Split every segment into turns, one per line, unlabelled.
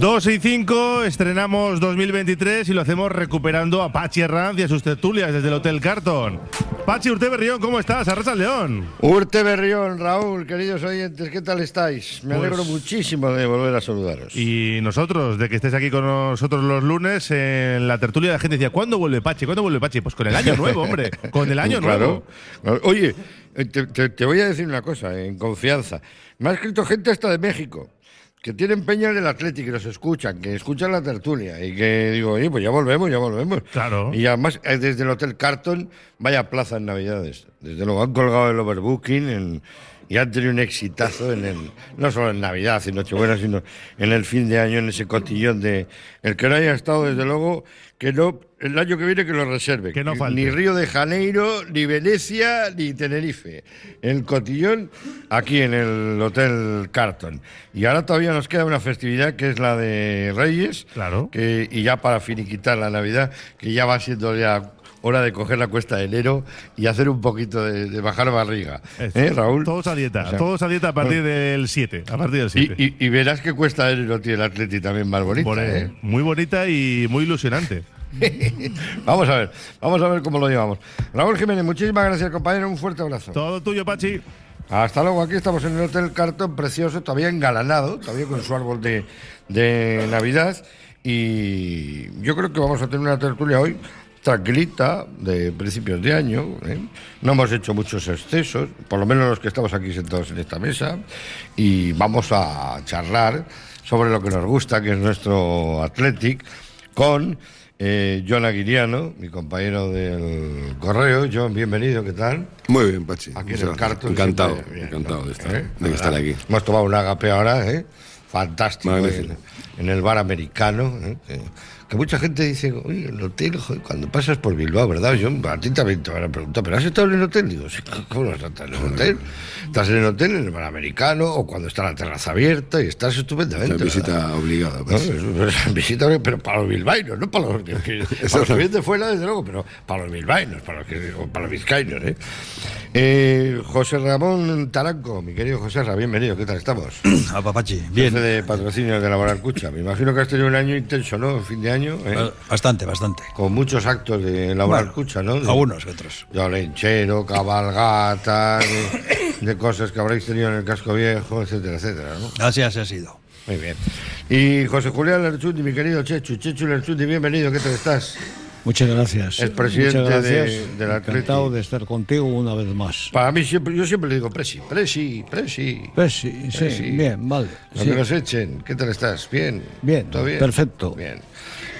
2 y 5, estrenamos 2023 y lo hacemos recuperando a Pachi Herranz y a sus tertulias desde el Hotel Carton. Pachi Urte Berrión, ¿cómo estás? Arrasa el León.
Urte Berrión, Raúl, queridos oyentes, ¿qué tal estáis? Me alegro
Pues-
muchísimo de volver a saludaros.
Y nosotros, de que estés aquí con nosotros los lunes, en la tertulia la gente decía, ¿cuándo vuelve Pachi? ¿Cuándo vuelve Pachi? Pues con el año nuevo, hombre, con el año
Claro,
nuevo.
Oye, eh, te, te- te voy a decir una cosa, en confianza. Me ha escrito gente hasta de México, que tienen peña del Atlético, que nos escuchan, que escuchan la tertulia, y que digo, oye, pues ya volvemos, ya volvemos.
Claro.
Y además, eh, desde el Hotel Carton, vaya plaza en Navidades. Desde luego, han colgado el overbooking en- y han tenido un exitazo en el, no solo en Navidad y Nochebuena, sino en el fin de año, en ese cotillón de. El que no haya estado, desde luego, que no. El año que viene que lo reserve.
Que no falte.
Ni Río de Janeiro, ni Venecia, ni Tenerife. El cotillón aquí en el Hotel Carton. Y ahora todavía nos queda una festividad que es la de Reyes.
Claro.
Que, y ya para finiquitar la Navidad, que ya va siendo ya hora de coger la cuesta de enero y hacer un poquito de, de bajar barriga. ¿Eh, Raúl?
Todos a dieta,
O sea,
todos a dieta a partir del 7. A partir del
y,
7.
y- y verás que cuesta de enero tiene el Atleti también más bonita. ¿eh?
Muy bonita y muy ilusionante.
Vamos a ver, vamos a ver cómo lo llevamos. Raúl Jiménez, muchísimas gracias, compañero. Un fuerte abrazo.
Todo tuyo, Pachi.
Hasta luego, aquí estamos en el Hotel Carton, precioso, todavía engalanado, todavía con su árbol de, de Navidad. Y yo creo que vamos a tener una tertulia hoy tranquilita, de principios de año. ¿eh? No hemos hecho muchos excesos, por lo menos los que estamos aquí sentados en esta mesa. Y vamos a charlar sobre lo que nos gusta, que es nuestro Athletic, con eh, John Aguiriano, mi compañero del correo. John, bienvenido, ¿qué tal?
Muy bien, Pachi.
Aquí en el cartón.
Encantado,
siempre bien,
encantado
¿no?
de estar,
¿Eh?
de estar aquí.
Hemos tomado un agape ahora, ¿eh? Fantástico.
Magnífico.
En, en el bar americano. ¿eh? Que, mucha gente dice, oye, el hotel, joder, cuando pasas por Bilbao, ¿verdad? Yo, a ti también te van a preguntar, ¿pero has estado en el hotel? Digo, sí, ¿cómo no has estado en el hotel? Estás en el hotel, en el bar americano, o cuando está la terraza abierta y estás estupendamente.
Una visita
¿verdad?
obligada,
No,
Pachi.
es- es visita, pero para los bilbaínos, no para los que, que- para los que vienen de fuera, desde luego, pero para los bilbaínos, para los, que, o para los vizcaínos. ¿eh? Eh, José Ramón Taranco, mi querido José Ramón, bienvenido, ¿qué tal estamos?
A Papachi,
Jefe
bien.
de patrocinio de Laboral Cucha. Me imagino que has tenido un año intenso, ¿no? Fin de año, ¿eh?
Ba- Bastante, bastante.
con muchos actos de Laboral
Bueno,
Cucha, ¿no? De-
Algunos otros.
de olenchero, cabalgata, de, de cosas que habréis tenido en el casco viejo, etcétera, etcétera, ¿no?
Así, así ha sido.
Muy bien. Y José Julián Lerchundi, mi querido Chechu. Chechu Lerchundi, bienvenido, ¿qué tal estás?
Muchas gracias.
Es presidente
Muchas
de-
gracias.
del Atleti.
Encantado de estar contigo una vez más.
Para mí siempre, yo siempre le digo presi, presi, presi.
Pues sí, sí, bien, vale.
No
sí.
que nos echen. ¿Qué tal estás? ¿Bien?
Bien,
¿Todo bien?
perfecto.
Bien.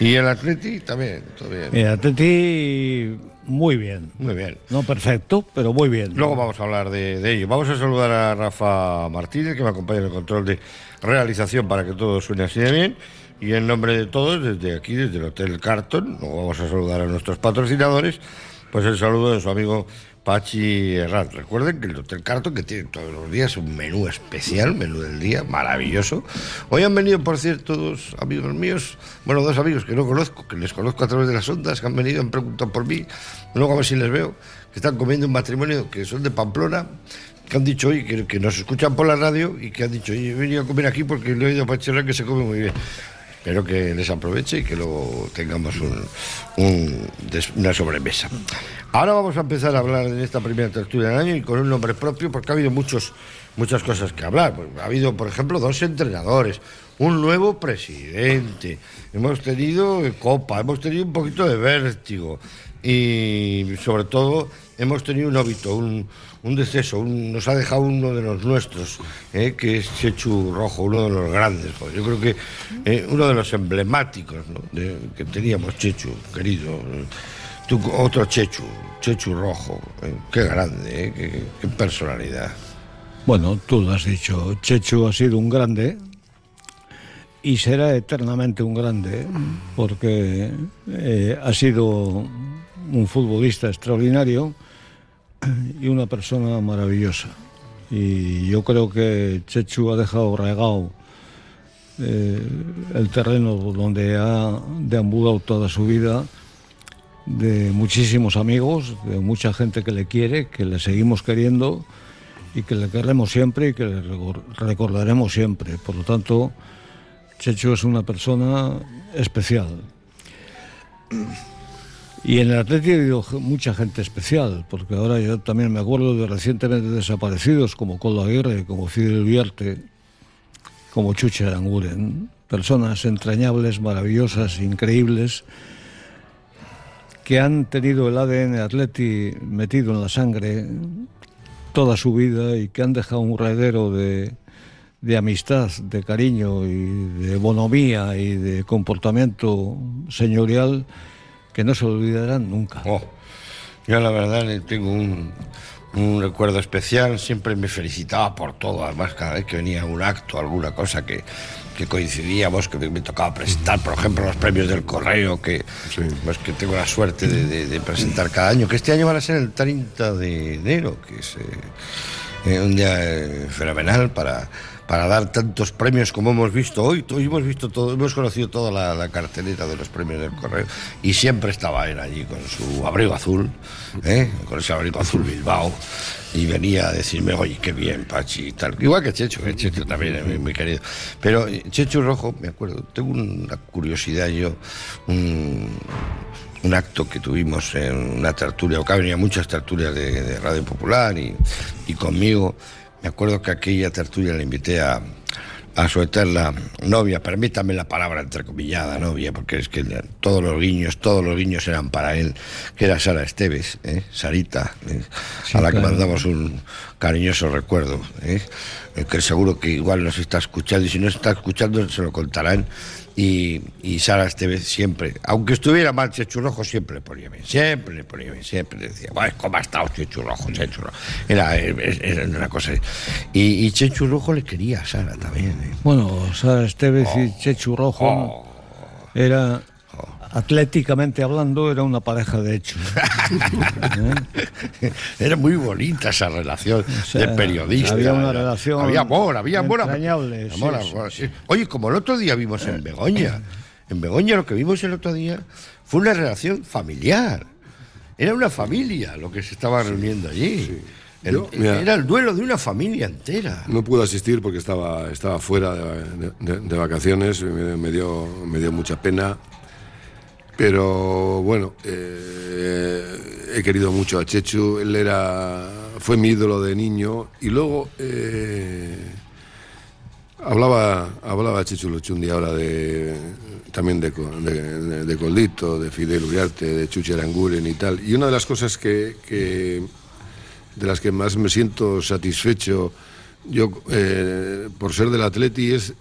¿Y el Atleti? También, todo bien.
Mira, Teti, muy bien.
Muy bien.
No perfecto, pero muy bien.
Luego vamos a hablar de, de ello. Vamos a saludar a Rafa Martínez, que me acompaña en el control de realización para que todo suene así de bien. Y en nombre de todos, desde aquí, desde el Hotel Carton, luego vamos a saludar a nuestros patrocinadores, pues el saludo de su amigo Pachi Herrán. Recuerden que el Hotel Carton, que tiene todos los días un menú especial, menú del día, maravilloso. Hoy han venido, por cierto, dos amigos míos, bueno, dos amigos que no conozco, que les conozco a través de las ondas, que han venido, han preguntado por mí, luego a ver si les veo, que están comiendo un matrimonio que son de Pamplona, que han dicho hoy que, que nos escuchan por la radio y que han dicho, oye, he venido a comer aquí porque le he oído a Pachi Herrán que se come muy bien. Espero que les aproveche y que luego tengamos un- un una sobremesa. Ahora vamos a empezar a hablar en esta primera tertulia del año y con un nombre propio porque ha habido muchos, muchas cosas que hablar. Pues ha habido, por ejemplo, dos entrenadores, un nuevo presidente, hemos tenido Copa, hemos tenido un poquito de vértigo y sobre todo hemos tenido un óbito, un, un deceso, nos ha dejado uno de los nuestros, eh, que es Chechu Rojo, uno de los grandes. joder. Yo creo que eh, uno de los emblemáticos ¿no? que teníamos, Chechu, querido. eh. Tú, otro Chechu, Chechu Rojo, qué grande, qué, personalidad.
Bueno, tú lo has dicho. Chechu ha sido un grande y será eternamente un grande porque ha sido un futbolista extraordinario y una persona maravillosa. Y yo creo que Chechu ha dejado regado eh, el terreno donde ha deambulado toda su vida de muchísimos amigos, de mucha gente que le quiere, que le seguimos queriendo y que le queremos siempre y que le recor- recordaremos siempre. Por lo tanto, Chechu es una persona especial. Y en el Atleti ha habido mucha gente especial, porque ahora yo también me acuerdo de recientemente desaparecidos como Coldo Aguirre, como Fidel Viarte, como Chuche Aranguren. Personas entrañables, maravillosas, increíbles, que han tenido el ADN Atleti metido en la sangre toda su vida y que han dejado un heredero de, de amistad, de cariño y de bonomía y de comportamiento señorial que no se olvidarán nunca.
Oh, yo la verdad le tengo un, un recuerdo especial, siempre me felicitaba por todo, además cada vez que venía un acto, alguna cosa que, que coincidíamos, que me, me tocaba presentar, por ejemplo, los premios del correo, que, pues, que tengo la suerte de, de- de presentar cada año, que este año van a ser el 30 de enero, que es eh, eh, un día eh, fenomenal para, para dar tantos premios como hemos visto hoy. Hemos visto todo, hemos conocido toda la, la cartelera de los premios del correo y siempre estaba él allí con su abrigo azul, ¿eh? con ese abrigo azul Bilbao. Y venía a decirme, oye, qué bien, Pachi, y tal. Igual que Checho, que Checho también es muy, muy querido. Pero eh, Checho Rojo, me acuerdo, tengo una curiosidad yo, un, acto que tuvimos en una tertulia, acá venían muchas tertulias de, Radio Popular y conmigo. Me acuerdo que aquella tertulia le invité a, a su eterna novia, permítame la palabra entrecomillada novia, porque es que todos los guiños, todos los guiños eran para él, que era Sara Esteves, ¿eh? Sarita, ¿eh? a la que mandamos un cariñoso recuerdo, ¿eh? Eh, que seguro que igual nos está escuchando y si no está escuchando se lo contarán. Y, y Sara Esteves siempre, aunque estuviera mal Chechu Rojo, siempre le ponía bien, siempre le ponía bien, siempre le decía, "Bueno, ¿cómo ha estado Chechu Rojo? Chechu Rojo?". Era, era- una cosa. Y, y Chechu Rojo le quería a Sara también. ¿eh?
Bueno, Sara Estevez y Chechu Rojo
Oh.
era, atléticamente hablando, era una pareja de hecho. ¿Eh?
Era muy bonita esa relación
sea,
de periodista.
había una
Era-
relación
Había amor, había amor.
entrañable,
Amor,
sí,
amor,
sí,
sí. Oye, como el otro día vimos en Begoña. En Begoña lo que vimos el otro día fue una relación familiar. Era una familia lo que se estaba reuniendo allí. El-
Yo, mira.
era el duelo de una familia entera.
No pude asistir porque estaba, estaba fuera de, de- de vacaciones, me, me dio, me dio mucha pena. Pero bueno, eh, he querido mucho a Chechu, él era, fue mi ídolo de niño y luego eh, hablaba, hablaba Chechu Luchundi ahora de, también de, de, de- Coldito, de Fidel Uriarte, de Chuchi Aranguren y tal. Y una de las cosas que, que de las que más me siento satisfecho yo eh, por ser del Atleti es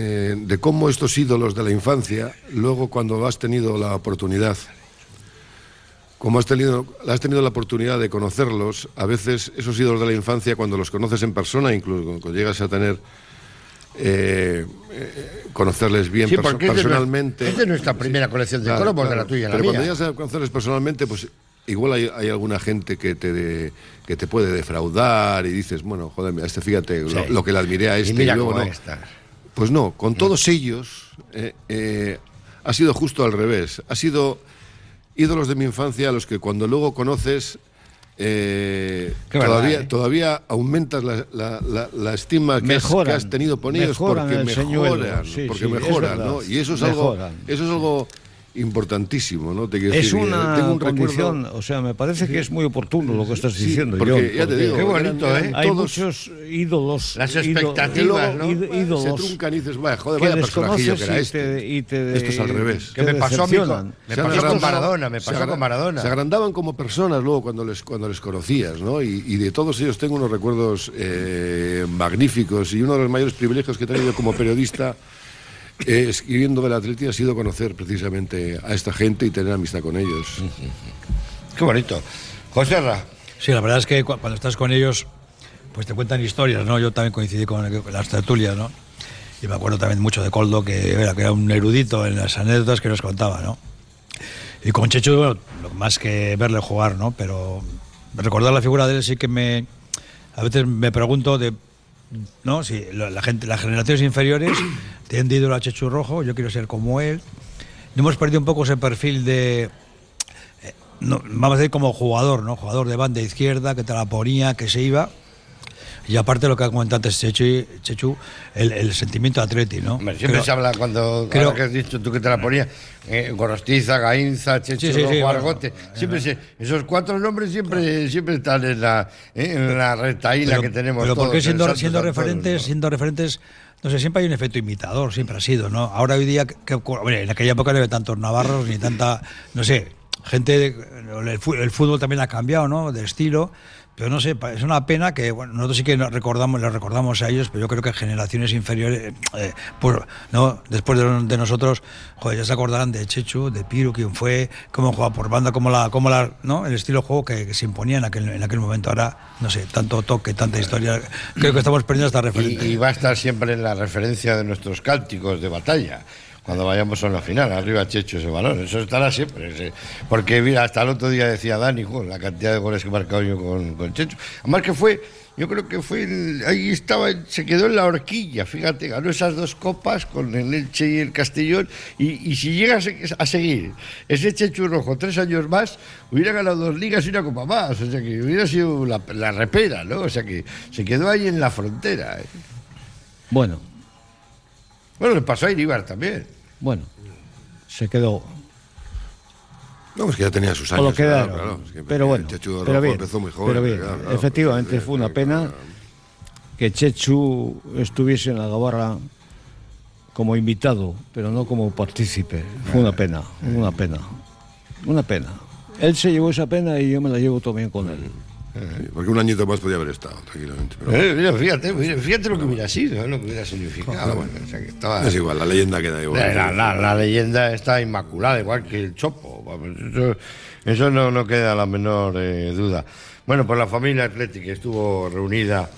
eh, de cómo estos ídolos de la infancia, luego cuando has tenido la oportunidad, como has tenido, has tenido la oportunidad de conocerlos, a veces esos ídolos de la infancia, cuando los conoces en persona, incluso cuando llegas a tener eh, eh, conocerles bien
Sí,
perso-
porque es de,
personalmente.
nuestra- es de nuestra primera colección de
Claro,
cromos, de la tuya y la
Pero
mía.
cuando llegas a conocerles personalmente, pues igual hay, hay alguna gente que te, de- que te puede defraudar y dices, bueno, joder, mira, este fíjate lo,
Sí.
lo que le admiré a
Y
este
mira
luego
cómo
no. Pues no, con todos ellos eh, eh, ha sido justo al revés. Ha sido ídolos de mi infancia a los que cuando luego conoces eh,
verdad, ¿eh?
todavía aumentas la, la- la- la estima que has,
Mejoran,
que has tenido por ellos porque mejoran, porque mejoran. ¿no? Y eso es algo, eso es algo importantísimo, ¿no? Te
Es
decir,
una
tengo un recuerdo-
condición, o sea, me parece que es muy oportuno lo que estás
Sí,
diciendo.
porque
John,
ya te
porque
digo,
Qué bonito,
eran-
¿eh?
Hay
todos-
muchos ídolos.
Las expectativas,
luego
¿no?
íd-
se
ídolos
truncan y dices, vaya, joder, vaya personajillo que era
y
este.
te, y te-
Esto es al revés.
Que me pasó a mí me
Se
pasó con Maradona, me
se
pasó con Maradona.
Se agrandaban como personas luego cuando les, cuando les conocías, ¿no? Y, y de todos ellos tengo unos recuerdos eh, magníficos y uno de los mayores privilegios que he tenido como periodista eh, escribiendo del Atleti ha sido conocer precisamente a esta gente y tener amistad con ellos.
Qué bonito. José Ra,
Sí, la verdad es que cu- cuando estás con ellos, pues te cuentan historias, ¿no? Yo también coincidí con, las tertulias, ¿no? Y me acuerdo también mucho de Coldo, que era, que era un erudito en las anécdotas que nos contaba, ¿no? Y con Checho, bueno, lo más que verle jugar, ¿no? Pero recordar la figura de él sí que me. A veces me pregunto de. ¿No? Si la, gente, las generaciones inferiores tienen ídolo a Chechu Rojo, yo quiero ser como él. Hemos perdido un poco ese perfil de. eh, no, vamos a decir como jugador, ¿no? Jugador de banda izquierda, que te la ponía, que se iba. Y aparte lo que ha comentado antes Chechu, Chechu el, el sentimiento Atleti, ¿no?
Hombre, siempre
Creo-
se habla cuando
creo-
ahora que has dicho tú que te la ponías, eh, Gorostiza, Gainza, Checho,
Sí, sí, sí,
Rojo,
bueno,
Argote,
bueno,
siempre se- esos cuatro nombres siempre, siempre están en la, eh, en la retaíla
pero,
que tenemos
pero
todos.
porque
en
siendo, siendo referentes,
¿no?
siendo referentes, no sé, siempre hay un efecto imitador, siempre ha sido, ¿no? Ahora hoy día, que, que- hombre, en aquella época no había tantos navarros ni tanta, no sé, gente, el fútbol también ha cambiado, ¿no? De estilo. Pero no sé, es una pena que bueno, nosotros sí que nos recordamos, les recordamos a ellos, pero yo creo que generaciones inferiores, eh, pues, ¿no? después de, de nosotros, joder, ya se acordarán de Chechu, de Piru, quién fue, cómo jugaba por banda, cómo la, cómo la, ¿no? el estilo de juego que, que se imponía en aquel, en aquel momento. Ahora, no sé, tanto toque, tanta historia. Creo que estamos perdiendo esta referencia.
Y, y va a estar siempre en la referencia de nuestros cánticos de batalla. Cuando vayamos a una final, arriba Checho ese balón, eso estará siempre. ese- Porque mira, hasta el otro día decía Dani, jo, la cantidad de goles que he marcado yo con, con Checho. Además que fue, yo creo que fue, el- ahí estaba, se quedó en la horquilla, fíjate, ganó esas dos copas con el Elche y el Castellón. Y, y si llega a seguir ese Checho Rojo tres años más, hubiera ganado dos ligas y una copa más. O sea que hubiera sido la, la repera, ¿no? O sea que se quedó ahí en la frontera. ¿eh?
Bueno,
Bueno, le pasó a Iribar también.
Bueno, se quedó.
No, es que ya tenía sus
O
años.
lo quedaron.
claro, claro, es que
pero bueno,
Chechu
pero bien,
empezó muy joven.
pero bien.
claro,
efectivamente fue una pena que Chechu estuviese en la gabarra como invitado, pero no como partícipe. Fue una pena, una pena, una pena. Él se llevó esa pena y yo me la llevo también con él.
Porque un añito más podía haber estado, tranquilamente. pero
Eh, mira, fíjate, fíjate lo que hubiera sido, ¿eh? lo que hubiera significado. Bueno, o sea, que estaba-
es igual, la leyenda queda igual.
la, la- la leyenda está inmaculada, igual que el Chopo. Eso, eso no, no queda la menor eh, duda. Bueno, pues la familia atlética estuvo reunida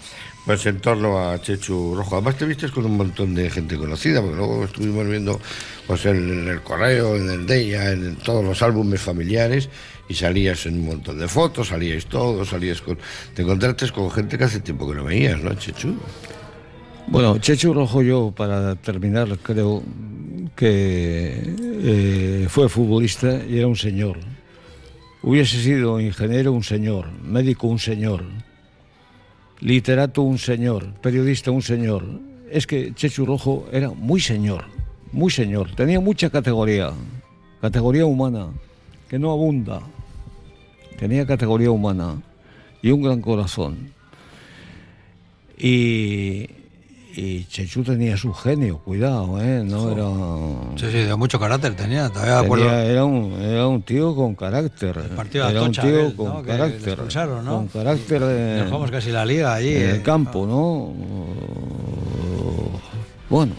pues en torno a Chechu Rojo. Además te viste con un montón de gente conocida, porque luego estuvimos viendo pues en, en el correo, en el Deia, en todos los álbumes familiares y salías en un montón de fotos, salíais todos, salías con... Te encontraste con gente que hace tiempo que no veías, ¿no, Chechu?
Bueno, Chechu Rojo yo, para terminar, creo que eh, fue futbolista y era un señor. Hubiese sido ingeniero un señor, médico un señor, literato un señor, periodista un señor. Es que Chechu Rojo era muy señor, muy señor. Tenía mucha categoría, categoría humana, que no abunda. Tenía categoría humana y un gran corazón. Y, y Chechu tenía su genio, cuidado, ¿eh? No era...
Sí, sí, de mucho carácter tenía, todavía acuerdo.
Tenía- era, un, era un tío con carácter.
partido de
era un tío con carácter. Con carácter
Nos jugamos casi la liga allí.
en
eh.
el campo, ¿no? Bueno,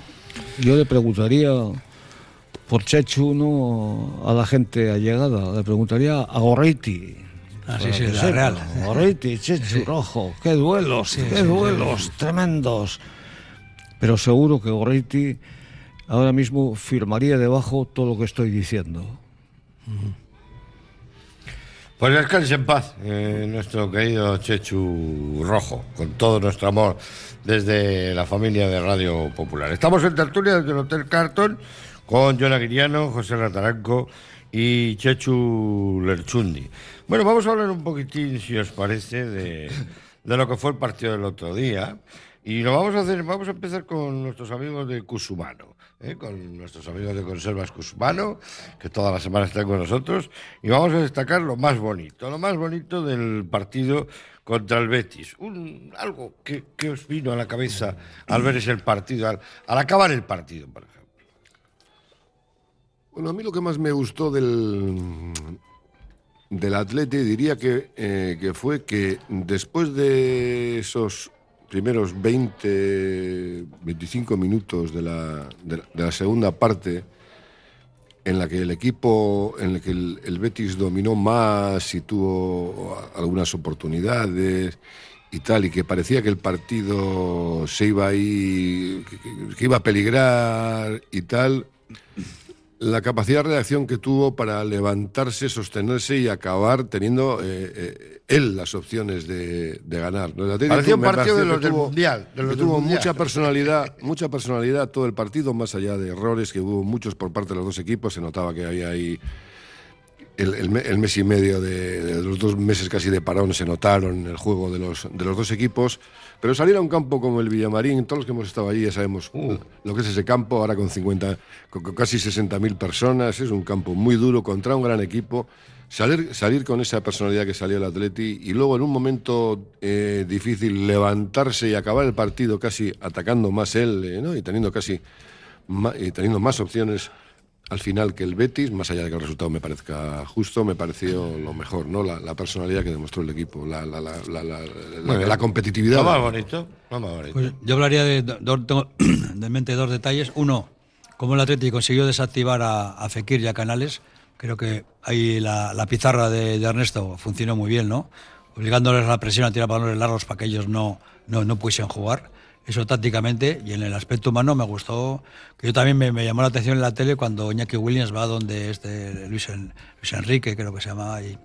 yo le preguntaría por Chechu, ¿no? A la gente allegada. Le preguntaría a Gorriti.
Ah, sí,
Para
sí,
que
la. Real.
Chechu Rojo. Qué duelos, qué duelos tremendos. Pero seguro que Gorriti ahora mismo firmaría debajo todo lo que estoy diciendo.
Pues descanse en paz, eh, nuestro querido Chechu Rojo, con todo nuestro amor desde la familia de Radio Popular. Estamos en tertulia desde el Hotel Carton con John Aguiriano, José Rataranco y Chechu Lerchundi. Bueno, vamos a hablar un poquitín, si os parece, de, de lo que fue el partido del otro día. Y lo vamos a hacer, vamos a empezar con nuestros amigos de Cusumano, ¿eh? con nuestros amigos de Conservas Cusumano, que todas las semanas están con nosotros, y vamos a destacar lo más bonito, lo más bonito del partido contra el Betis. Un, algo que, que os vino a la cabeza al ver ese partido, al, al acabar el partido, por ejemplo.
Bueno, a mí lo que más me gustó del, del diría que, eh, que fue que después de esos primeros 20, 25 minutos de la, de la- la segunda parte, en la que el equipo, en el que el, Betis dominó más y tuvo algunas oportunidades y tal, y que parecía que el partido se iba ahí, que- que iba a peligrar y tal, la capacidad de reacción que tuvo para levantarse, sostenerse y acabar teniendo eh, eh, él las opciones de, de ganar. ¿no?
Un partido de los del
tuvo-
Mundial, de los
tuvo
Mundial.
mucha personalidad, mucha personalidad todo el partido, más allá de errores que hubo muchos por parte de los dos equipos, se notaba que había ahí el, el me- el mes y medio de, de los dos meses casi de parón se notaron en el juego de los, de los dos equipos. Pero salir a un campo como el Villamarín, todos los que hemos estado allí ya sabemos
Uh.
lo que es ese campo, ahora con 50, con, casi 60.000 personas, es un campo muy duro contra un gran equipo. Salir, salir con esa personalidad que salió el Atleti y luego en un momento eh, difícil levantarse y acabar el partido casi atacando más él eh, ¿no? y teniendo casi y teniendo más opciones al final que el Betis, más allá de que el resultado me parezca justo, me pareció lo mejor, ¿no? La, la personalidad que demostró el equipo, la, la, la, la, la- la-
bien.
la competitividad.
Lo más bonito, lo más bonito.
Pues yo hablaría de, dos- tengo en mente dos detalles. Uno, cómo el Atlético consiguió desactivar a, a Fekir y a Canales. Creo que ahí la, la pizarra de, de Ernesto funcionó muy bien, ¿no? Obligándoles a la presión a tirar balones largos para que ellos no, no, no pudiesen jugar. Eso tácticamente. Y en el aspecto humano me gustó, que yo también me, me llamó la atención en la tele cuando Iñaki Williams va donde este Luis, En- Luis Enrique, creo que se llamaba, y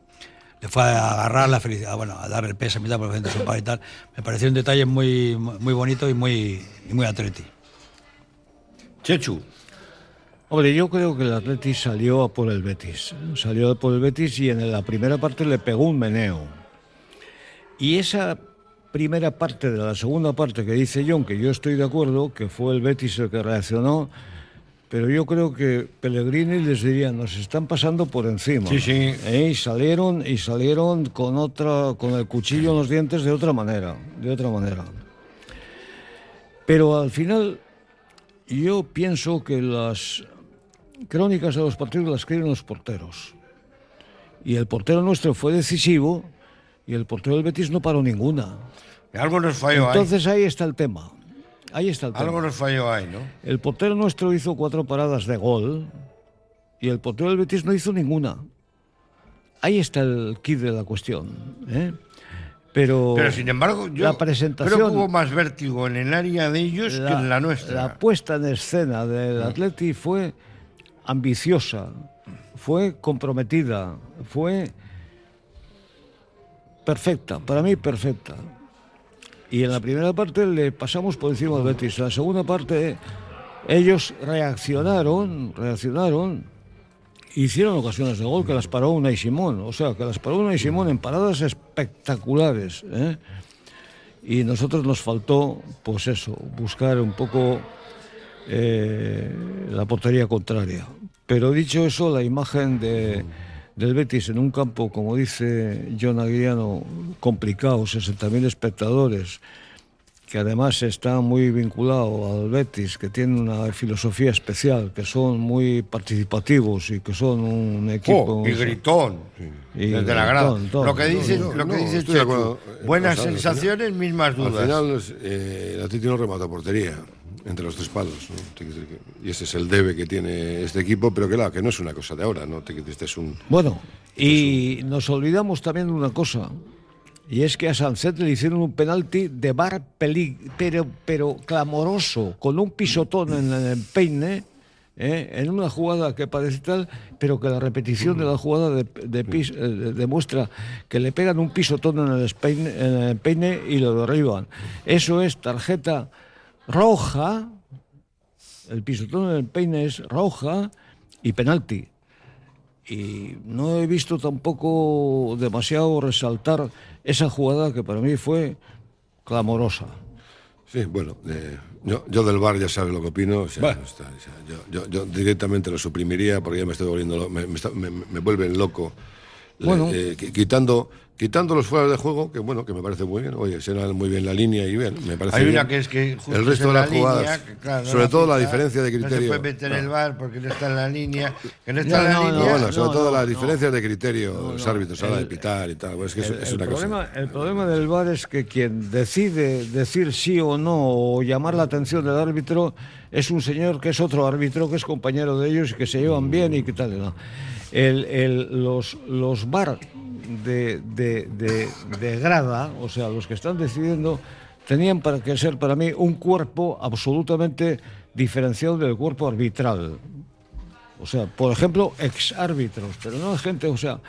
le fue a agarrar la felicidad, bueno, a darle el peso a mitad por frente de su padre y tal. Me pareció un detalle muy, muy bonito y muy, y muy atleti.
Chechu,
Hombre, yo creo que el Atleti salió a por el Betis. Salió a por el Betis y en la primera parte le pegó un meneo. Y esa primera parte de la segunda parte que dice John, que yo estoy de acuerdo, que fue el Betis el que reaccionó, pero yo creo que Pellegrini les diría, nos están pasando por encima.
Sí, sí.
¿Eh? Y salieron, y salieron con otra, con el cuchillo en los dientes de otra manera, de otra manera. Pero al final yo pienso que las crónicas de los partidos las escriben los porteros. Y el portero nuestro fue decisivo y el portero del Betis no paró ninguna.
Algo nos falló
Entonces ahí está el tema. Ahí está el
ahí. Algo
tema.
nos falló ahí, ¿no?
El portero nuestro hizo cuatro paradas de gol y el portero del Betis no hizo ninguna. Ahí está el kit de la cuestión. ¿eh? Pero,
Pero sin embargo, yo
la presentación,
creo que hubo más vértigo en el área de ellos que en la nuestra.
La puesta en escena del Atleti fue ambiciosa, fue comprometida, fue perfecta, para mí perfecta. Y en la primera parte le pasamos por encima al Betis. La segunda parte ellos reaccionaron, reaccionaron, hicieron ocasiones de gol que las paró Unai Simón. O sea, que las paró Unai Simón en paradas espectaculares. ¿eh? Y nosotros nos faltó, pues eso, buscar un poco eh, la portería contraria. Pero dicho eso, la imagen de, del Betis en un campo, como dice John Aguiriano, complicado, 60.000 espectadores, que además está muy vinculado al Betis, que tiene una filosofía especial, que son muy participativos y que son un equipo...
Oh, y gritón.
Y
desde la grada.
todo.
Lo que dice,
No, no,
lo que
no,
dice
estoy de
Chechu,
acuerdo.
buenas
al
sensaciones, mismas
Al
dudas.
final, eh, el Atleti no remata portería entre los tres palos. ¿no? Y ese es el debe que tiene este equipo, pero que, claro, que no es una cosa de ahora. ¿no? Este es un,
Bueno, y nos olvidamos también de una cosa, y es que a Sancet le hicieron un penalti de bar peli, pero, pero clamoroso, con un pisotón en el empeine, ¿eh? en una jugada que parece tal, pero que la repetición de la jugada de, de pis- eh, de- demuestra que le pegan un pisotón en el, espeine- en el empeine y lo derriban. Eso es tarjeta roja, el pisotón en el empeine es roja y penalti y no he visto tampoco demasiado resaltar esa jugada que para mí fue clamorosa.
Sí, bueno, eh, yo, yo del bar ya sabes lo que opino. o sea, está, o sea, yo, yo- yo directamente lo suprimiría porque ya me estoy volviendo, me, me me- me vuelven loco.
Bueno.
eh, qui- quitando, quitando los fuera de juego, que bueno, que me parece muy bien. Oye, será muy bien la línea y bien, me parece
Hay
bien.
una que es que justo
el
es
resto de
la
las jugadas,
línea, que, claro, no
sobre todo la
pita,
diferencia de
No se
criterio.
puede meter el bar porque no está en la línea. Que no
No,
está en la
no,
línea.
No, bueno, sobre
no,
todo
no,
las
no.
diferencias de criterio,
No,
los
no,
árbitros a la de pitar y tal, pues es que es,
El,
es
el
una
problema,
cosa.
el problema del VAR es que quien decide decir sí o no o llamar la atención del árbitro es un señor que es otro árbitro, que es compañero de ellos y que se llevan bien y que tal. ¿no? El, el- los, los VAR de, de, de- de grada, o sea, los que están decidiendo, tenían para que ser para mí un cuerpo absolutamente diferenciado del cuerpo arbitral. O sea, por ejemplo, ex árbitros, pero no gente, o sea,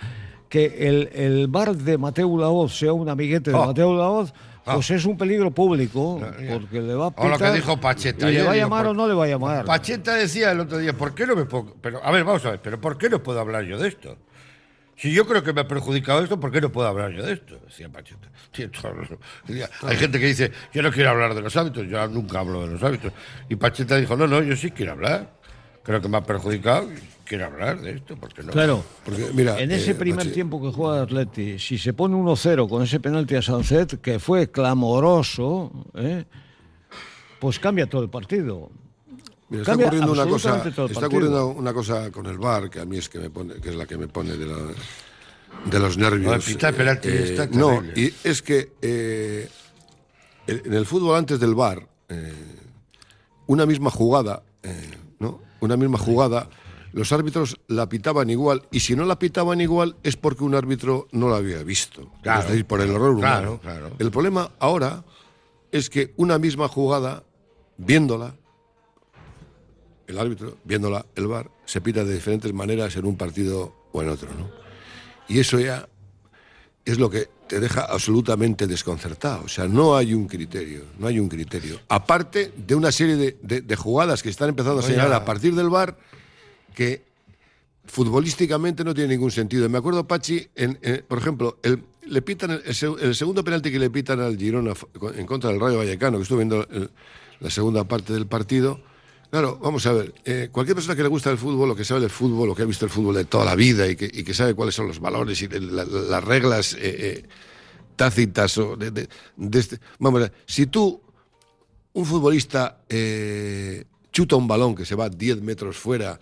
que el, el bar de Mateo Laoz sea un amiguete de
Oh.
Mateo Laoz, pues es un peligro público, porque le va a
O lo que
pitar
dijo Pacheta
y le va a llamar o no le va a llamar.
Pacheta decía el otro día, ¿por qué no me puedo.? Pero, a ver, vamos a ver, pero ¿por qué no puedo hablar yo de esto? Si yo creo que me ha perjudicado esto, ¿por qué no puedo hablar yo de esto? Decía Pacheta. Hay gente que dice, yo no quiero hablar de los hábitos, yo nunca hablo de los hábitos. Y Pacheta dijo, no, no, yo sí quiero hablar. Creo que me ha perjudicado y quiero hablar de esto, ¿por qué no?
Claro.
Porque, mira,
en ese
eh,
primer tiempo que juega Atleti, si se pone 1-0 con ese penalti a Sancet, que fue clamoroso, ¿eh? pues cambia todo el partido.
Mira, está ocurriendo una cosa, está ocurriendo una cosa con el bar que a mí es que me pone, que es la que me pone de, la- de los nervios.
Pitar penalti está
no, y es que eh, en el fútbol antes del bar, eh, una misma jugada, eh, ¿no? Una misma jugada, los árbitros la pitaban igual y si no la pitaban igual es porque un árbitro no la había visto.
Claro,
es decir, por el error humano.
claro, claro.
El problema ahora es que una misma jugada, viéndola, el árbitro, viéndola, el VAR, se pita de diferentes maneras en un partido o en otro, ¿no? Y eso ya es lo que te deja absolutamente desconcertado. O sea, no hay un criterio, no hay un criterio. Aparte de una serie de, de- de jugadas que están empezando a señalar a partir del VAR que futbolísticamente no tiene ningún sentido. Me acuerdo, Pachi, en, en- por ejemplo, el, le pitan el, el seg- el segundo penalti que le pitan al Girona en contra del Rayo Vallecano, que estuve viendo el- la segunda parte del partido. Claro, vamos a ver, eh, cualquier persona que le gusta el fútbol, o que sabe del fútbol, o que ha visto el fútbol de toda la vida y que, y que sabe cuáles son los valores y la- la- las reglas eh, eh, tácitas o de, de- de este... Vamos a ver, si tú un futbolista eh, chuta un balón que se va 10 metros fuera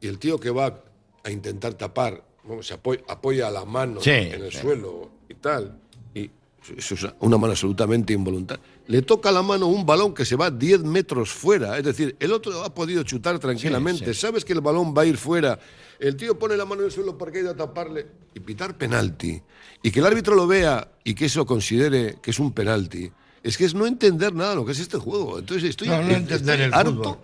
y el tío que va a intentar tapar, vamos, se apoya, apoya la mano
Sí,
en el
sí.
suelo y tal, y eso es una mano absolutamente involuntaria. Le toca la mano un balón que se va 10 metros fuera, es decir, el otro ha podido chutar tranquilamente, sabes que el balón va a ir fuera, el tío pone la mano en el suelo para que haya a taparle y pitar penalti, y que el árbitro lo vea y que eso considere que es un penalti. Es que es no entender nada de lo que es este juego. Entonces estoy,
No, no
estoy
entender el
harto
fútbol.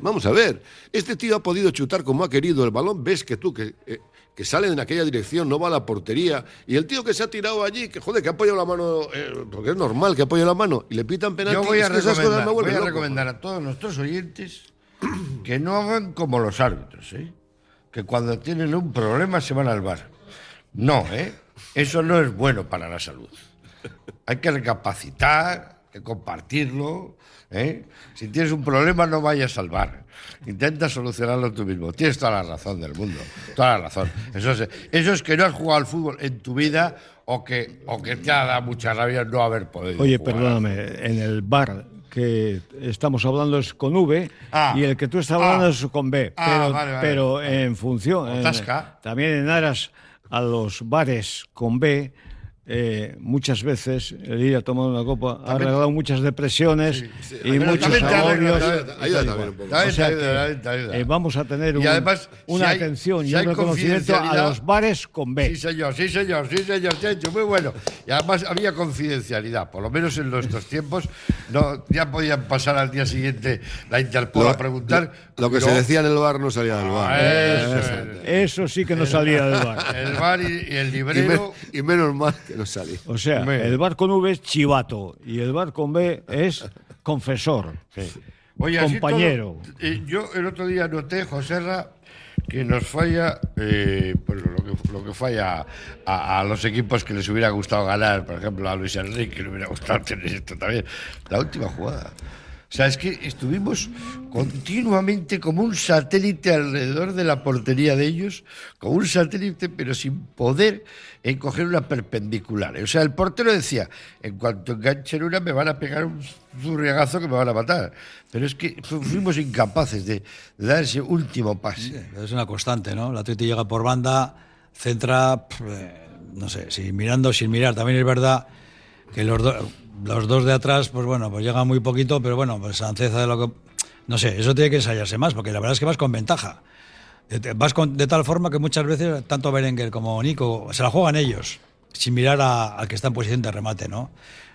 Vamos a ver, este tío ha podido chutar como ha querido el balón, ves que tú, que, eh, que sale en aquella dirección, no va a la portería, y el tío que se ha tirado allí, que joder, que ha apoyado la mano, eh, porque es normal que apoye la mano, y le pitan penalti,
Yo voy a recomendar,
me
voy a recomendar a todos nuestros oyentes que no hagan como los árbitros, ¿eh? que cuando tienen un problema se van al bar. No, ¿eh? eso no es bueno para la salud. Hay que recapacitar, que compartirlo. ¿eh? Si tienes un problema, no vayas al bar. Intenta solucionarlo tú mismo. Tienes toda la razón del mundo. Toda la razón. Eso es, eso es que no has jugado al fútbol en tu vida o que, o que te ha dado mucha rabia no haber podido
Oye,
jugar.
perdóname, en el bar que estamos hablando es con V
Ah.
y el que tú estás hablando
Ah.
es con B.
Ah,
pero
vale, vale.
pero en función. En- también en aras a los bares con B. eh, muchas veces el ir a tomar una copa ha regalado muchas depresiones y
Pero
muchos
también te arregla,
agobios. O sea eh, vamos a tener
Y
un-
además,
una
si hay-
atención
si
y un
hay
reconocimiento a
confidencialidad-
los bares con B.
Sí, señor, sí, señor, sí, señor, Checho, muy bueno. Y además había confidencialidad, por lo menos en nuestros tiempos, no, ya podían pasar al día siguiente la Interpol a preguntar.
Lo, lo que
No,
se decía en el bar no salía del bar.
Eso es.
Eso sí que no salía del bar.
El bar y, y el
y, me-
librero.
y menos mal que no salía.
O sea,
Hombre.
el bar con V es chivato y el bar con B es confesor.
Oye, así
Compañero.
todo, eh, yo el otro día noté, Joserra, que nos falla pues, lo, que, lo que falla a, a los equipos que les hubiera gustado ganar, por ejemplo, a Luis Enrique le hubiera gustado tener esto también. La última jugada. O sea, es que estuvimos continuamente como un satélite alrededor de la portería de ellos, como un satélite, pero sin poder encoger una perpendicular. O sea, el portero decía, en cuanto enganchen una me van a pegar un zurriagazo que me van a matar. Pero es que fu- fuimos incapaces de, de dar ese último pase.
Es una constante, ¿no? La Atleti llega por banda, centra, eh, no sé, sin mirando, sin mirar. También es verdad que los, do- los dos de atrás, pues bueno, pues llegan muy poquito, pero bueno, pues Sánchez de lo que... No sé, eso tiene que ensayarse más, porque la verdad es que vas con ventaja. Te- Vas con- de tal forma que muchas veces tanto Berenguer como Nico se la juegan ellos, sin mirar al que está en posición de remate, ¿no?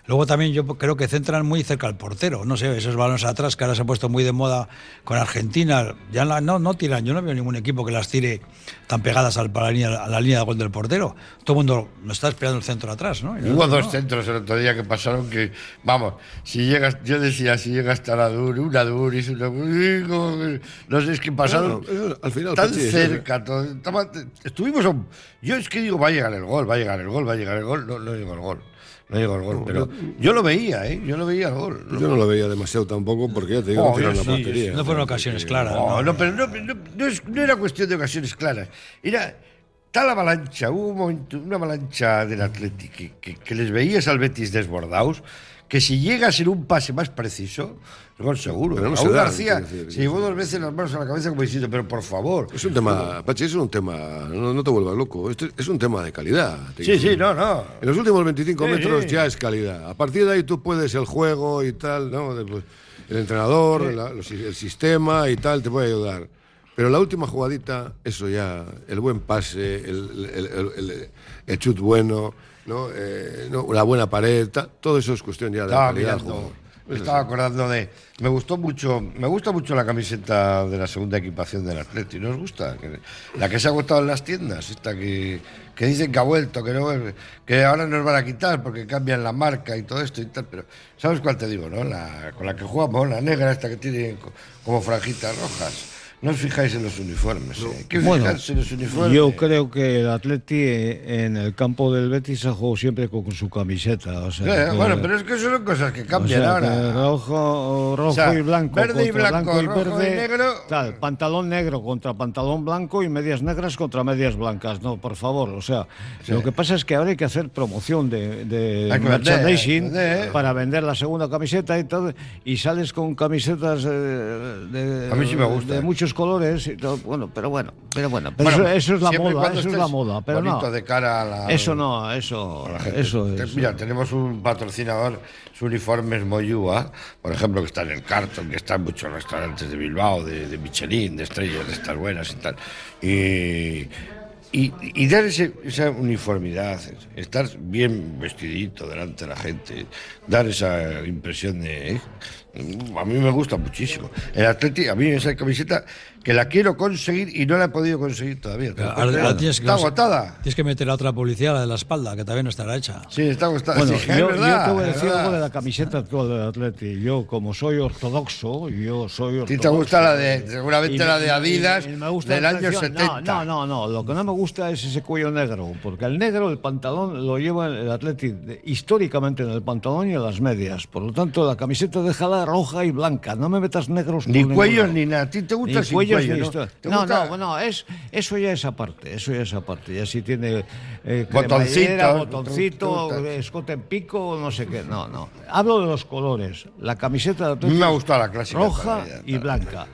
Luego también yo creo que centran muy cerca al portero. No sé, esos balones atrás que ahora se ha puesto muy de moda con Argentina. Ya la- no, no tiran. Yo no veo ningún equipo que las tire tan pegadas al- a la, línea, a la línea de gol del portero. Todo el mundo no está esperando el centro atrás, ¿no? Y
Hubo dos
no.
centros el otro día que pasaron que, vamos, si llegas, yo decía, si llega hasta la Dur, una Duris, una no sé, es que pasaron
al final,
tan
Pachi,
cerca, todo- estaba- estuvimos, a yo es que digo, va a llegar el gol, va a llegar el gol, va a llegar el gol, no, no llegó el gol, no llegó el gol, pero yo lo veía, ¿eh? yo lo veía el gol.
Yo no lo veía demasiado tampoco porque ya te digo,
Oh,
no la
sí,
portería.
No fueron ocasiones claras.
No,
¿no?
no, pero no, no- no es- no era cuestión de ocasiones claras. Era tal avalancha, hubo un momento, una avalancha del Atlético que, que- que les veías al Betis desbordados, que si llegas en un pase más preciso, gol seguro.
Pero no
Raúl
se da,
García
decir,
se llevó dos veces las manos a la cabeza como diciendo, pero por favor.
Es un tema, Pachi, es un tema, no, no te vuelvas loco, Esto es un tema de calidad.
Sí, sí, no, no.
En los últimos 25
Sí,
metros
sí.
ya es calidad. A partir de ahí tú puedes el juego y tal, ¿no? El entrenador, la- los- el sistema y tal te puede ayudar. Pero la última jugadita, eso ya, el buen pase, el, el, el- el- chut bueno, ¿no? Eh, no, la buena pared, ta- todo eso es cuestión ya de calidad. del jugador.
Me estaba acordando de. Me gustó mucho, me gusta mucho la camiseta de la segunda equipación del Atleti. ¿No os gusta? La que se ha agotado en las tiendas, esta que, que dicen que ha vuelto, que, no, que ahora nos van a quitar porque cambian la marca y todo esto y tal. Pero, ¿sabes cuál te digo, no? La, con la que jugamos, la negra, esta que tiene co- como franjitas rojas. No os fijáis en los uniformes. ¿eh? Hay que
Bueno,
fijarse en los uniformes.
Yo creo que el Atleti eh, en el campo del Betis ha jugado siempre con, con su camiseta. O sea,
Eh,
que-
bueno, pero es que son cosas que
o
cambian
sea,
ahora.
que rojo, rojo
sea,
y blanco.
verde y
contra
blanco,
y
rojo y
verde,
negro.
Tal, pantalón negro contra pantalón blanco y medias negras contra medias blancas. No, por favor. O sea, lo que pasa es que ahora hay que hacer promoción de, de merchandising
vender, vender.
para vender la segunda camiseta y todo. Y sales con camisetas eh, de,
A mí sí me gusta.
de muchos colores. Y todo. Bueno, pero bueno, pero bueno. pero
Bueno,
eso, eso es la moda, eso es la moda. Pero
bonito
no.
de cara a la,
Eso no, eso, eso es.
Mira, tenemos un patrocinador, su uniforme es Moyúa, por ejemplo, que está en el Carton, que está en muchos restaurantes de Bilbao, de, de Michelin, de estrellas de estas buenas y tal. Y, y, y dar ese- esa uniformidad, estar bien vestidito delante de la gente, dar esa impresión de... ¿eh? A mí me gusta muchísimo. El Atleti, a mí esa camiseta que la quiero conseguir y no la he podido conseguir todavía. Está agotada.
Tienes que meter la otra publicidad, la de la espalda, que no estará hecha.
Sí, está agotada.
Bueno,
Sí, es
yo,
verdad,
yo te voy a decir algo de la camiseta actual del Atleti. Yo, como soy ortodoxo, yo soy
¿A
ortodoxo.
ti te gusta la de, seguramente
Y
la de
y-
Adidas
y me gusta
del
la
año
atención.
70?
No, no, no, no. Lo que no me gusta es ese cuello negro, porque el negro, el pantalón, lo lleva el Atleti históricamente en el pantalón y en las medias. Por lo tanto, la camiseta déjala roja y blanca. No me metas negros
Ni cuellos ni nada. ¿A ti te gusta
Ni
sin
cuellos
cuello, no?
historia.
¿Te
No,
gusta?
no, bueno, es, eso ya es aparte, eso ya es aparte. Ya si tiene eh,
Botoncito,
cremallera,
¿te
botoncito,
gusta?
escote en pico, no sé qué. No, no. Hablo de los colores. La camiseta de
A mí me ha gustado la clásica.
roja y blanca.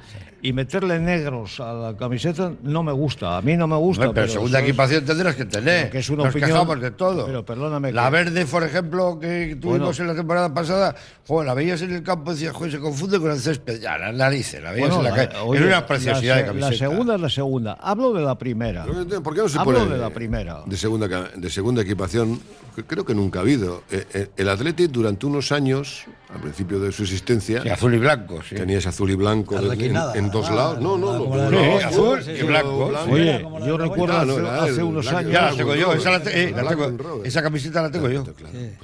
Y meterle negros a la camiseta no me gusta. A mí no me gusta.
Hombre, pero, segunda equipación tendrás que tener.
que es una
Nos
opinión-
quejamos de todo.
pero perdóname
La
que-
verde, por ejemplo, que tuvimos
Bueno.
en la temporada pasada, joder, la veías en el campo y decías, joder, se confunde con el césped. Ya, las narices, la veías
Bueno,
en la
la-
calle.
oye,
Era una preciosidad
la,
de
se-
camiseta.
La segunda es la segunda. Hablo de la primera.
¿Por qué no se
Hablo
pone
de la primera.
De segunda, de segunda equipación, creo que nunca ha habido. Eh, eh, El Atleti durante unos años, al principio de su existencia,
Sí, azul y blanco, sí.
tenías azul y blanco de- en, en dos
ah,
lados. No, no,
como
no. no,
azul
sí,
y
sí.
blanco.
Oye,
como
yo recuerdo
Ah, no,
hace,
era
hace unos años.
Ya la tengo yo, esa, la te- eh, la tengo- esa camiseta la tengo yo.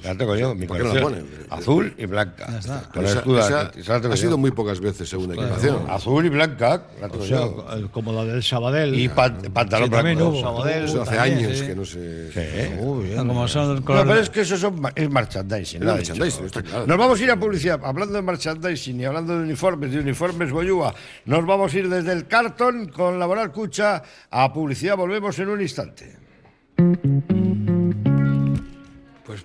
La tengo yo, mi
¿Por qué no la ponen?
Azul y blanca.
Ha
yo.
sido muy pocas veces segunda equipación.
Azul y blanca, la tengo
O sea,
yo.
como la del Sabadell.
Y pan- pantalón blanco.
Sabadell,
Eso hace años que no se...
Uy, bien.
Son
No, pero es que eso son, es merchandising.
Es merchandising, está claro.
Nos vamos a ir a publicidad. Hablando de merchandising y hablando de uniformes, de uniformes Boyúa, nos vamos a ir desde el cartón con Laboral Cucha a publicidad. Volvemos en un instante. Pues,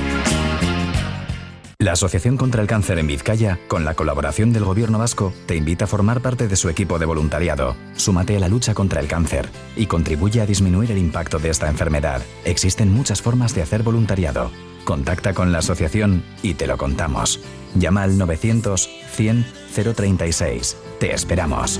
La Asociación contra el Cáncer en Vizcaya, con la colaboración del Gobierno vasco, te invita a formar parte de su equipo de voluntariado. Súmate a la lucha contra el cáncer y contribuye a disminuir el impacto de esta enfermedad. Existen muchas formas de hacer voluntariado. Contacta con la asociación y te lo contamos. Llama al 900 100 036. Te esperamos.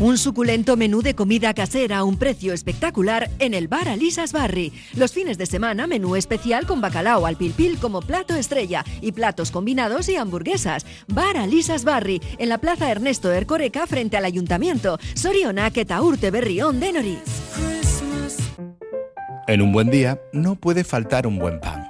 Un suculento menú de comida casera a un precio espectacular en el bar Alisas Barri. Los fines de semana, menú especial con bacalao al pilpil como plato estrella y platos combinados y hamburguesas. Bar Alisas Barri, en la plaza Ernesto Ercoreca frente al ayuntamiento. Soriona, Urte Berrión de.
En un buen día no puede faltar un buen pan.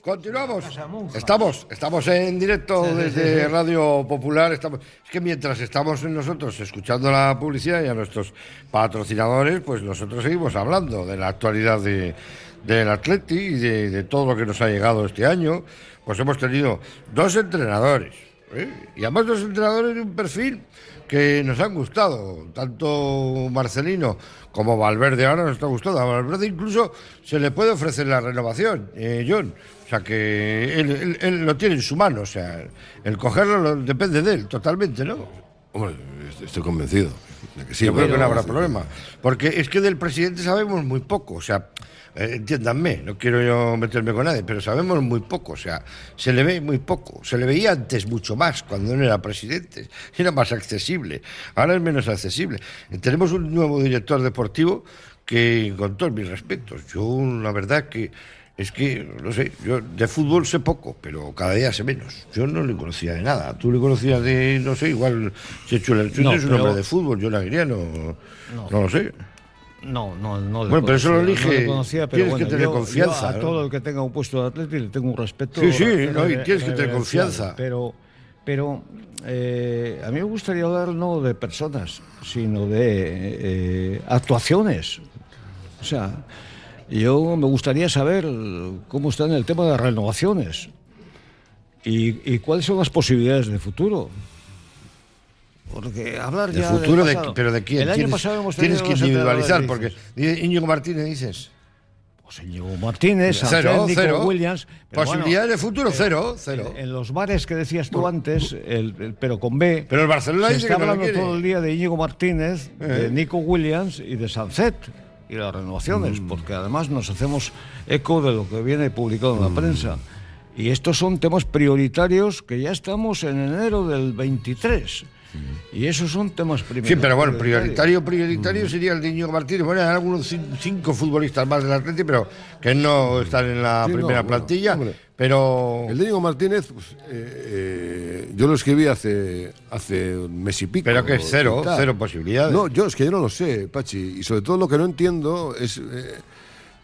Continuamos. Estamos, estamos en directo desde Radio Popular. Estamos, es que mientras estamos nosotros escuchando la publicidad y a nuestros patrocinadores, pues nosotros seguimos hablando de la actualidad de, del Atleti y de, todo lo que nos ha llegado este año. Pues hemos tenido dos entrenadores. ¿eh? Y además dos entrenadores de un perfil que nos han gustado, tanto Marcelino como Valverde ahora nos está gustando. A Valverde incluso se le puede ofrecer la renovación, eh, John. O sea que él, lo tiene en su mano, o sea, el cogerlo depende de él totalmente, ¿no?
Hombre, estoy convencido de que sí.
Yo creo que no habrá problema. Porque es que del presidente sabemos muy poco, o sea, entiéndanme, no quiero yo meterme con nadie, pero sabemos muy poco, o sea, se le ve muy poco. Se le veía antes mucho más, cuando no era presidente, era más accesible, ahora es menos accesible. Tenemos un nuevo director deportivo que, con todos mis respetos, yo la verdad que es que, no sé, yo de fútbol sé poco, pero cada día sé menos. Yo no le conocía de nada. Tú le conocías de, no sé, igual, Chechu, no, es un hombre de fútbol, yo la diría, no, no lo sé.
No, no, no.
Bueno, pero eso lo elige.
No conocía, pero tienes que tener confianza. a todo el que tenga un puesto de atleta le tengo un respeto.
Sí, sí, no, y tienes que tener confianza.
Pero, pero eh, a mí me gustaría hablar no de personas, sino de eh, actuaciones. O sea, yo me gustaría saber cómo está en el tema de renovaciones y, y cuáles son las posibilidades de futuro. Porque hablar ya.
¿El futuro de, pero de quién? El año pasado hemos tienes que individualizar, porque Íñigo Martínez dices.
José Diego Martínez,
Cero.
Williams. bueno,
de futuro,
eh,
cero, cero.
En, en los bares que decías tú antes, el, el- pero con B.
Pero el Barcelona
se
dice
está
que
hablando todo el día de Íñigo Martínez, de
Eh.
Nico Williams y de Sancet y las renovaciones,
Mm.
porque además nos hacemos eco de lo que viene publicado en la
Mm.
prensa. Y estos son temas prioritarios que ya estamos en enero del 23. Y esos son temas primeros.
Sí, pero bueno,
prioritarios.
prioritario, prioritario sería el de Íñigo Martínez. Bueno, hay algunos cin- cinco futbolistas más del Atlético, pero que no están en la
Sí, no,
primera
bueno,
plantilla.
hombre.
pero
El de Íñigo Martínez, pues, eh, eh, yo lo escribí hace, hace un mes y pico.
Pero que es cero, cero posibilidades.
No, yo es que yo no lo sé, Pachi. Y sobre todo lo que no entiendo es eh,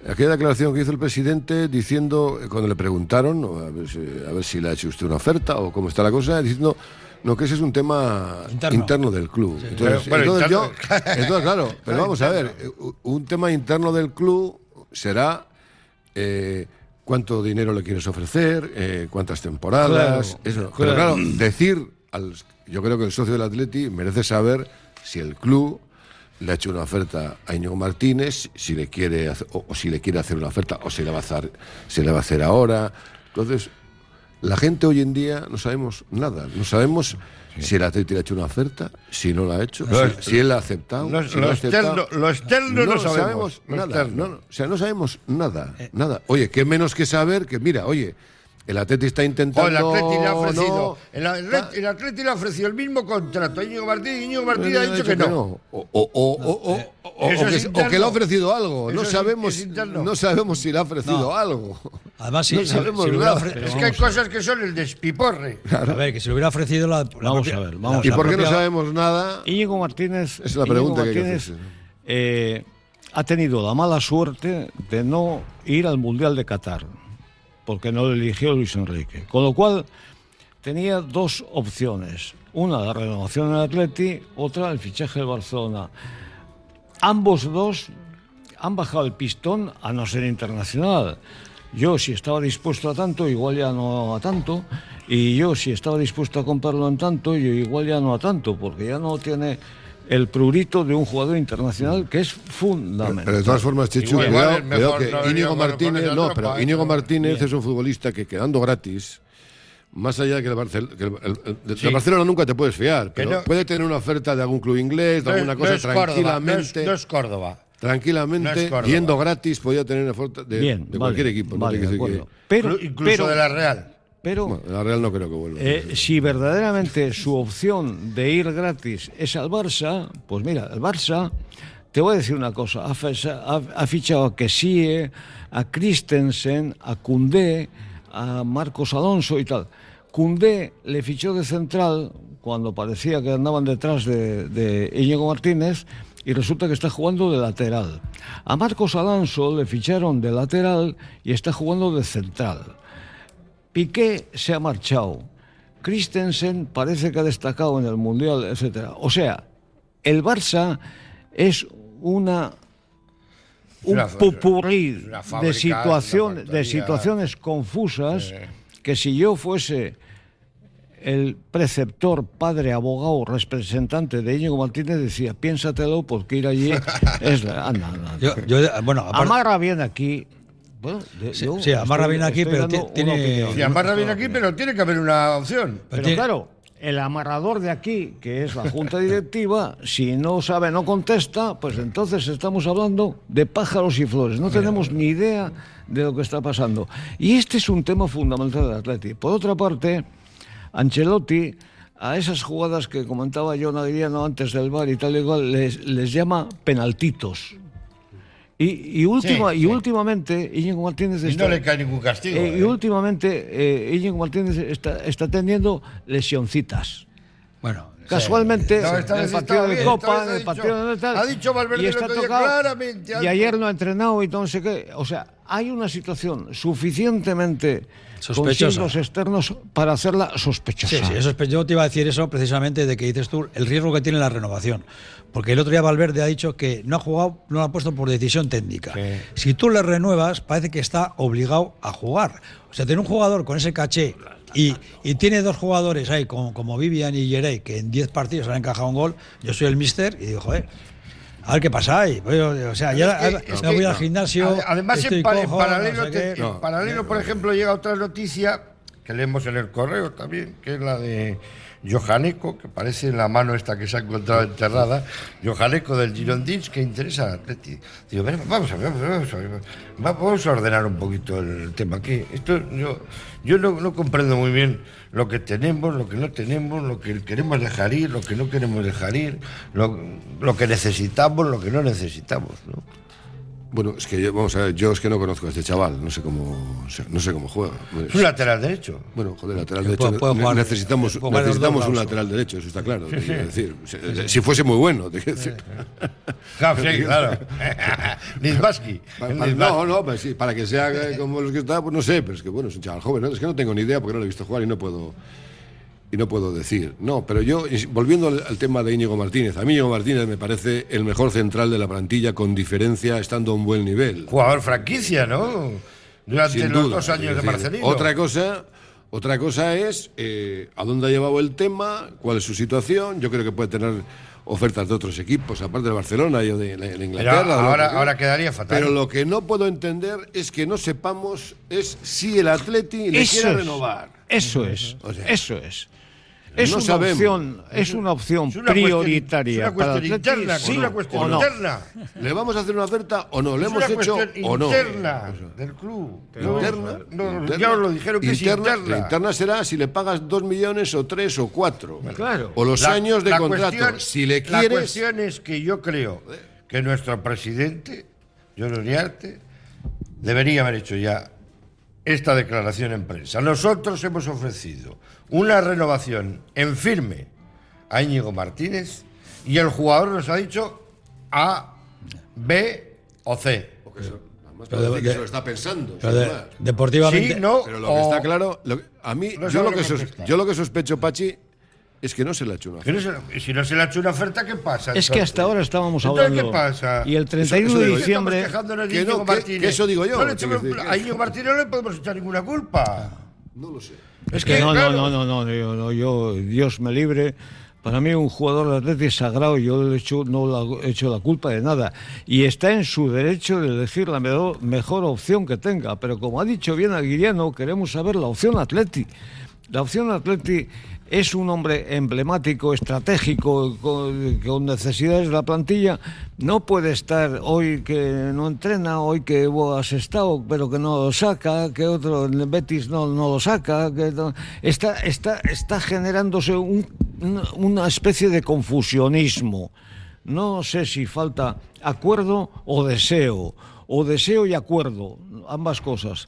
aquella declaración que hizo el presidente diciendo, cuando le preguntaron, a, ver si, a ver si le ha hecho usted una oferta o cómo está la cosa, diciendo. No, que ese es un tema
Interno.
interno, del club. Entonces,
Pero, bueno,
entonces
interno-
yo, entonces, claro, pero vamos a ver, eh, un tema interno del club será eh, cuánto dinero le quieres ofrecer, eh, cuántas temporadas,
Claro,
eso.
claro.
Pero claro, decir, al, yo creo que el socio del Atleti merece saber si el club le ha hecho una oferta a Íñigo Martínez, si le quiere hacer- o, o si le quiere hacer una oferta o si le va a hacer, si le va a hacer ahora. Entonces, la gente hoy en día no sabemos nada, no sabemos si el Atleti le ha hecho una oferta, si no la ha hecho,
Lo-
si, si él la ha aceptado.
lo-
si no
lo
ha aceptado.
externo- lo externo no sabemos, lo
nada.
externo.
no, no, o sea, no sabemos nada, nada. Oye, qué menos que saber que, mira, oye, el Atleti está intentando.
el Atleti le ha ofrecido.
no,
el, Atleti, el Atleti le ha ofrecido el mismo contrato a Íñigo Martínez y Íñigo Martínez ha dicho que no.
O, que, le ha ofrecido algo. No
Eso
sabemos,
es
no sabemos si le ha ofrecido
No.
algo.
Además, si,
no
si-
sabemos
si
nada.
ofre-
Es que hay cosas que son el despiporre.
A ver, que si le hubiera ofrecido la. la
Vamos
propia-
a ver, vamos
¿Y por qué no sabemos nada?
Íñigo Martínez,
Es la
Íñigo
pregunta que hay que hacerse.
eh, ha tenido la mala suerte de no ir al Mundial de Qatar, porque no lo eligió Luis Enrique. Con lo cual tenía dos opciones. Una, la renovación del Atleti, otra, el fichaje del Barcelona. Ambos dos han bajado el pistón a no ser internacional. Yo, si estaba dispuesto a tanto, igual ya no a tanto. Y yo, si estaba dispuesto a comprarlo en tanto, yo igual ya no a tanto, porque ya no tiene el prurito de un jugador internacional que es fundamental.
Pero de todas formas, Chechu,
Igual
cuidado,
es mejor
cuidado que Íñigo Martínez, no,
tropa,
pero. Íñigo Martínez es un futbolista que quedando gratis, más allá de que el, Barcel- que el- el- el-
Sí.
del Barcelona nunca te puedes fiar, pero
no-
puede tener una oferta de algún club inglés, de
No
alguna
no
cosa
es Córdoba, no es-
tranquilamente.
no es Córdoba.
Tranquilamente,
No es Córdoba.
yendo gratis, podía tener una oferta de,
Bien,
de
vale,
cualquier equipo. no
vale, de
que
Pero,
Incluso
pero,
de la Real.
Pero
Bueno, la Real no creo que vuelva.
Eh, si verdaderamente su opción de ir gratis es al Barça, pues mira, el Barça, te voy a decir una cosa, ha, fichado a Kessie, a Christensen, a Cundé, a Marcos Alonso y tal. Cundé le fichó de central cuando parecía que andaban detrás de, de Íñigo Martínez y resulta que está jugando de lateral. A Marcos Alonso le ficharon de lateral y está jugando de central. Piqué se ha marchado. Christensen parece que ha destacado en el Mundial, etcétera. O sea, el Barça es una un popurrí
una
de, situación- de situaciones confusas
Eh.
que si yo fuese el preceptor, padre, abogado, representante de Íñigo Martínez decía, piénsatelo porque ir allí es... la- Anda, anda.
Yo, yo, bueno, aparte-
Amarra bien aquí. Bueno, de-
Sí,
yo
sí, amarra
estoy-
bien aquí, pero tiene-.
Si amarra bien aquí, pero tiene que haber una opción.
Pero
tiene-
claro, el amarrador de aquí, que es la junta directiva, si no sabe, no contesta, pues entonces estamos hablando de pájaros y flores. No tenemos ni idea de lo que está pasando. Y este es un tema fundamental del Atleti. Por otra parte, Ancelotti a esas jugadas que comentaba John Adriano antes del bar y tal y cual, les, les llama penaltitos. Y, y, última,
Sí,
y
sí.
últimamente Íñigo Martínez
Y
está-
no le cae ningún castigo.
eh, y
¿eh?
últimamente eh, Íñigo Martínez está, está teniendo lesioncitas.
Bueno,
Casualmente,
No,
en el partido de
bien,
Copa, en el partido de tal,
ha dicho Valverde
y está tocado,
claramente,
y ayer no ha entrenado y no sé qué. O sea, hay una situación suficientemente con
Sospechosa.
signos externos para hacerla sospechosa.
Sí, sí, eso es, yo te iba a decir eso precisamente de que dices tú el riesgo que tiene la renovación. Porque el otro día Valverde ha dicho que no ha jugado, no lo ha puesto por decisión técnica. Si tú le renuevas, parece que está obligado a jugar. O sea, tener un jugador con ese caché y, y tiene dos jugadores ahí, como, como Vivian y Yerey, que en 10 partidos han encajado un gol, yo soy el mister y digo, joder. A ver qué pasa ahí. Pues, O sea, ya
Es que-
me
es
voy
que-
al gimnasio.
Ade- Además,
estoy
en, pa- en
cojo,
paralelo,
no sé
te-
qué.
en paralelo, por ejemplo, llega otra noticia que leemos en el correo también, que es la de Johaneco, que parece la mano esta que se ha encontrado enterrada. Johaneco del Girondins, que interesa al Atleti. Digo, "Ven, vamos a ver, vamos a ver, vamos a ordenar un poquito el tema aquí. Esto, yo yo no, no comprendo muy bien lo que tenemos, lo que no tenemos, lo que queremos dejar ir, lo que no queremos dejar ir, lo, lo que necesitamos, lo que no necesitamos. ¿no?
Bueno, es que yo, vamos a ver, yo es que no conozco a este chaval, no sé cómo, no sé cómo juega.
Es un lateral derecho.
Bueno, joder, lateral derecho.
puede- puede
ne-
jugar-
necesitamos
puede
necesitamos un lateral derecho, eso está claro.
Sí,
decir. Si, si fuese muy bueno, te quiero decir.
Claro, sí, claro.
No, no, pues sí, para que sea eh, como los que está, pues no sé, pero es que bueno, es un chaval joven, ¿no? es que no tengo ni idea porque no lo he visto jugar y no puedo y no puedo decir. No, pero yo, volviendo al, al tema de Íñigo Martínez, a mí Íñigo Martínez me parece el mejor central de la plantilla con diferencia, estando a un buen nivel.
Jugador franquicia, ¿no? Durante
Sin
los
duda,
dos años de Marcelino.
Otra cosa, otra cosa es eh, a dónde ha llevado el tema, cuál es su situación. Yo creo que puede tener ofertas de otros equipos, aparte de Barcelona y de, de Inglaterra.
Pero ahora-
que-
ahora quedaría fatal.
Pero lo que no puedo entender es que no sepamos es si el Atleti le
Eso
quiere
es.
renovar.
Eso es,
O sea,
eso es. Es
no
una
sabemos.
opción, es una opción
Es una cuestión-
prioritaria
es una
para
cuestión
Atleti,
interna,
sí
una cuestión
no.
interna.
¿Le vamos a hacer una oferta o no? ¿Le hemos
una
hecho
cuestión
o no?
interna del club.
Interna,
no,
interna.
ya os lo dijeron que
interna,
es interna.
La interna será si le pagas dos millones o tres o cuatro.
Claro.
O los
La-
años de
la
contrato.
cuestión-
si le
La
quieres.
cuestión es que yo creo que nuestro presidente, John Uriarte, debería haber hecho ya esta declaración en prensa. Nosotros hemos ofrecido una renovación en firme a Íñigo Martínez y el jugador nos ha dicho A, B o C.
Pero de-
que
de-
se lo está pensando.
Pero de- deportivamente.
Sí, no,
Pero lo que está claro, lo que- a mí,
No
yo, lo que sos- yo lo que sospecho, Pachi, es que no se le ha hecho una
no
oferta.
se- si no se le ha hecho una oferta, ¿qué pasa?
Es que hasta ahora estábamos
Entonces,
hablando.
¿qué pasa?
Y el 31
eso
de
digo yo.
diciembre.
De
que
Íñigo
no, que-
Martínez.
que eso digo yo,
No le a Íñigo Martínez no le podemos echar ninguna culpa.
No lo sé.
Es que,
no,
claro,
no, no, no, no, yo, no, yo, Dios me libre. Para mí un jugador de Atleti es sagrado y yo le he hecho, no le he hecho la culpa de nada. Y está en su derecho de elegir la mejor, mejor opción que tenga. Pero como ha dicho bien Aguiriano, queremos saber la opción Atleti. La opción Atleti es un hombre emblemático, estratégico, con, con necesidades de la plantilla. No puede estar hoy que no entrena, hoy que vos has estado, pero que no lo saca, que otro el Betis no, no lo saca. Que está, está, está generándose un- una especie de confusionismo. No sé si falta acuerdo o deseo, o deseo y acuerdo, ambas cosas.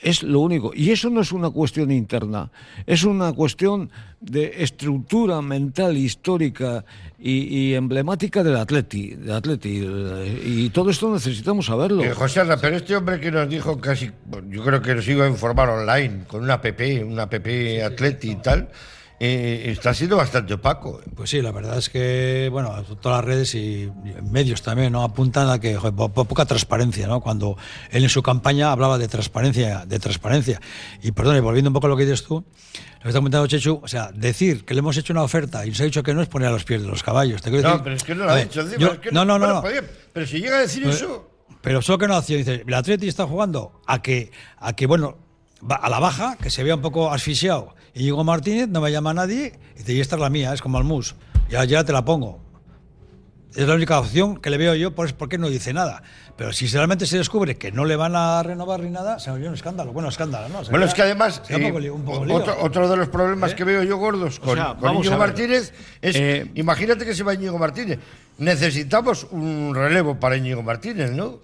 Es lo único. Y eso no es una cuestión interna, es una cuestión de estructura mental, histórica y, emblemática del Atleti, del Atleti. eh, Y todo esto necesitamos saberlo.
Eh, José Arra, pero este hombre que nos dijo casi, yo creo que nos iba a informar online con una app, una app Atleti y tal, eh, está siendo bastante opaco.
Pues sí, la verdad es que, bueno, todas las redes y medios también, ¿no? Apuntan a que joder, po- po- poca transparencia, ¿no? Cuando él en su campaña hablaba de transparencia, de transparencia. Y perdón, y volviendo un poco a lo que dices tú, lo que está comentando Chechu, o sea, decir que le hemos hecho una oferta y nos ha dicho que no es poner a los pies de los caballos. Te
No, pero es que no lo ha dicho.
yo-
es que
no, no, no.
bueno,
no.
pero si llega a decir
Pues-
eso,
Pero solo que no hacía, dice, el Atleti está jugando a que, a que bueno, a la baja, que se vea un poco asfixiado. Y llegó Martínez, no me llama a nadie, y dice, y esta es la mía, es como al mus. Ya, ya te la pongo. Es la única opción que le veo yo, por, por qué no dice nada. Pero si realmente se descubre que no le van a renovar ni nada, se oye un escándalo. Bueno, escándalo, ¿no?
Bueno, es que además,
un
eh,
poco lío- un poco lío.
otro, otro de los problemas
¿Eh?
que veo yo gordos con,
sea,
con Íñigo. Martínez es,
Eh,
imagínate que se va Íñigo Martínez. Necesitamos un relevo para Íñigo Martínez, ¿no?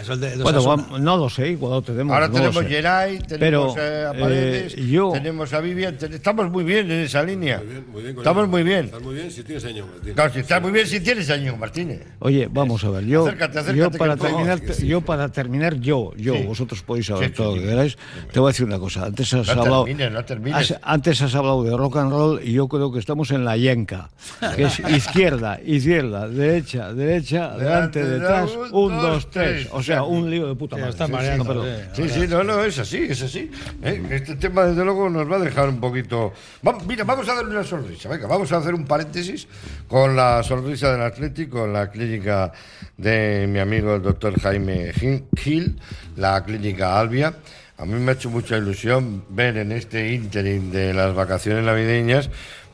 Eso es de- de
Bueno, vamos- no lo sé, igual lo tenemos.
Ahora
no
tenemos. Geray, tenemos
Pero,
eh, a
eh,
Paredes,
yo-
tenemos a Vivian, ten- estamos muy bien en esa línea.
Muy bien, muy bien
estamos muy bien.
Estás muy bien si tienes años. Martín.
Claro, si estás muy bien si tienes a Íñigo Martínez.
Oye, vamos a ver, yo,
Acércate, acércate,
yo para terminar,
que sí.
yo para terminar, yo, yo,
Sí.
vosotros podéis saber
Sí,
todo
sí,
lo que
sí.
queráis. Te voy a decir una cosa. Antes has
No
hablado,
termines, no termines.
has- antes has hablado de rock and roll y yo creo que estamos en la yenca, que es izquierda, izquierda, derecha, derecha, adelante,
Delante,
detrás,
un, dos,
tres. O sea, un lío de puta
Sí,
madre.
está
Sí, sí,
mareando,
no, perdón.
Sí, sí, no, no, es así, es así. ¿eh? Este tema, desde luego, nos va a dejar un poquito. Vamos, mira, vamos a darle una sonrisa. Venga, vamos a hacer un paréntesis con la sonrisa del Atlético en la clínica de mi amigo el doctor Jaime Gil- Gil, la clínica Albia. A mí me ha hecho mucha ilusión ver en este ínterin de las vacaciones navideñas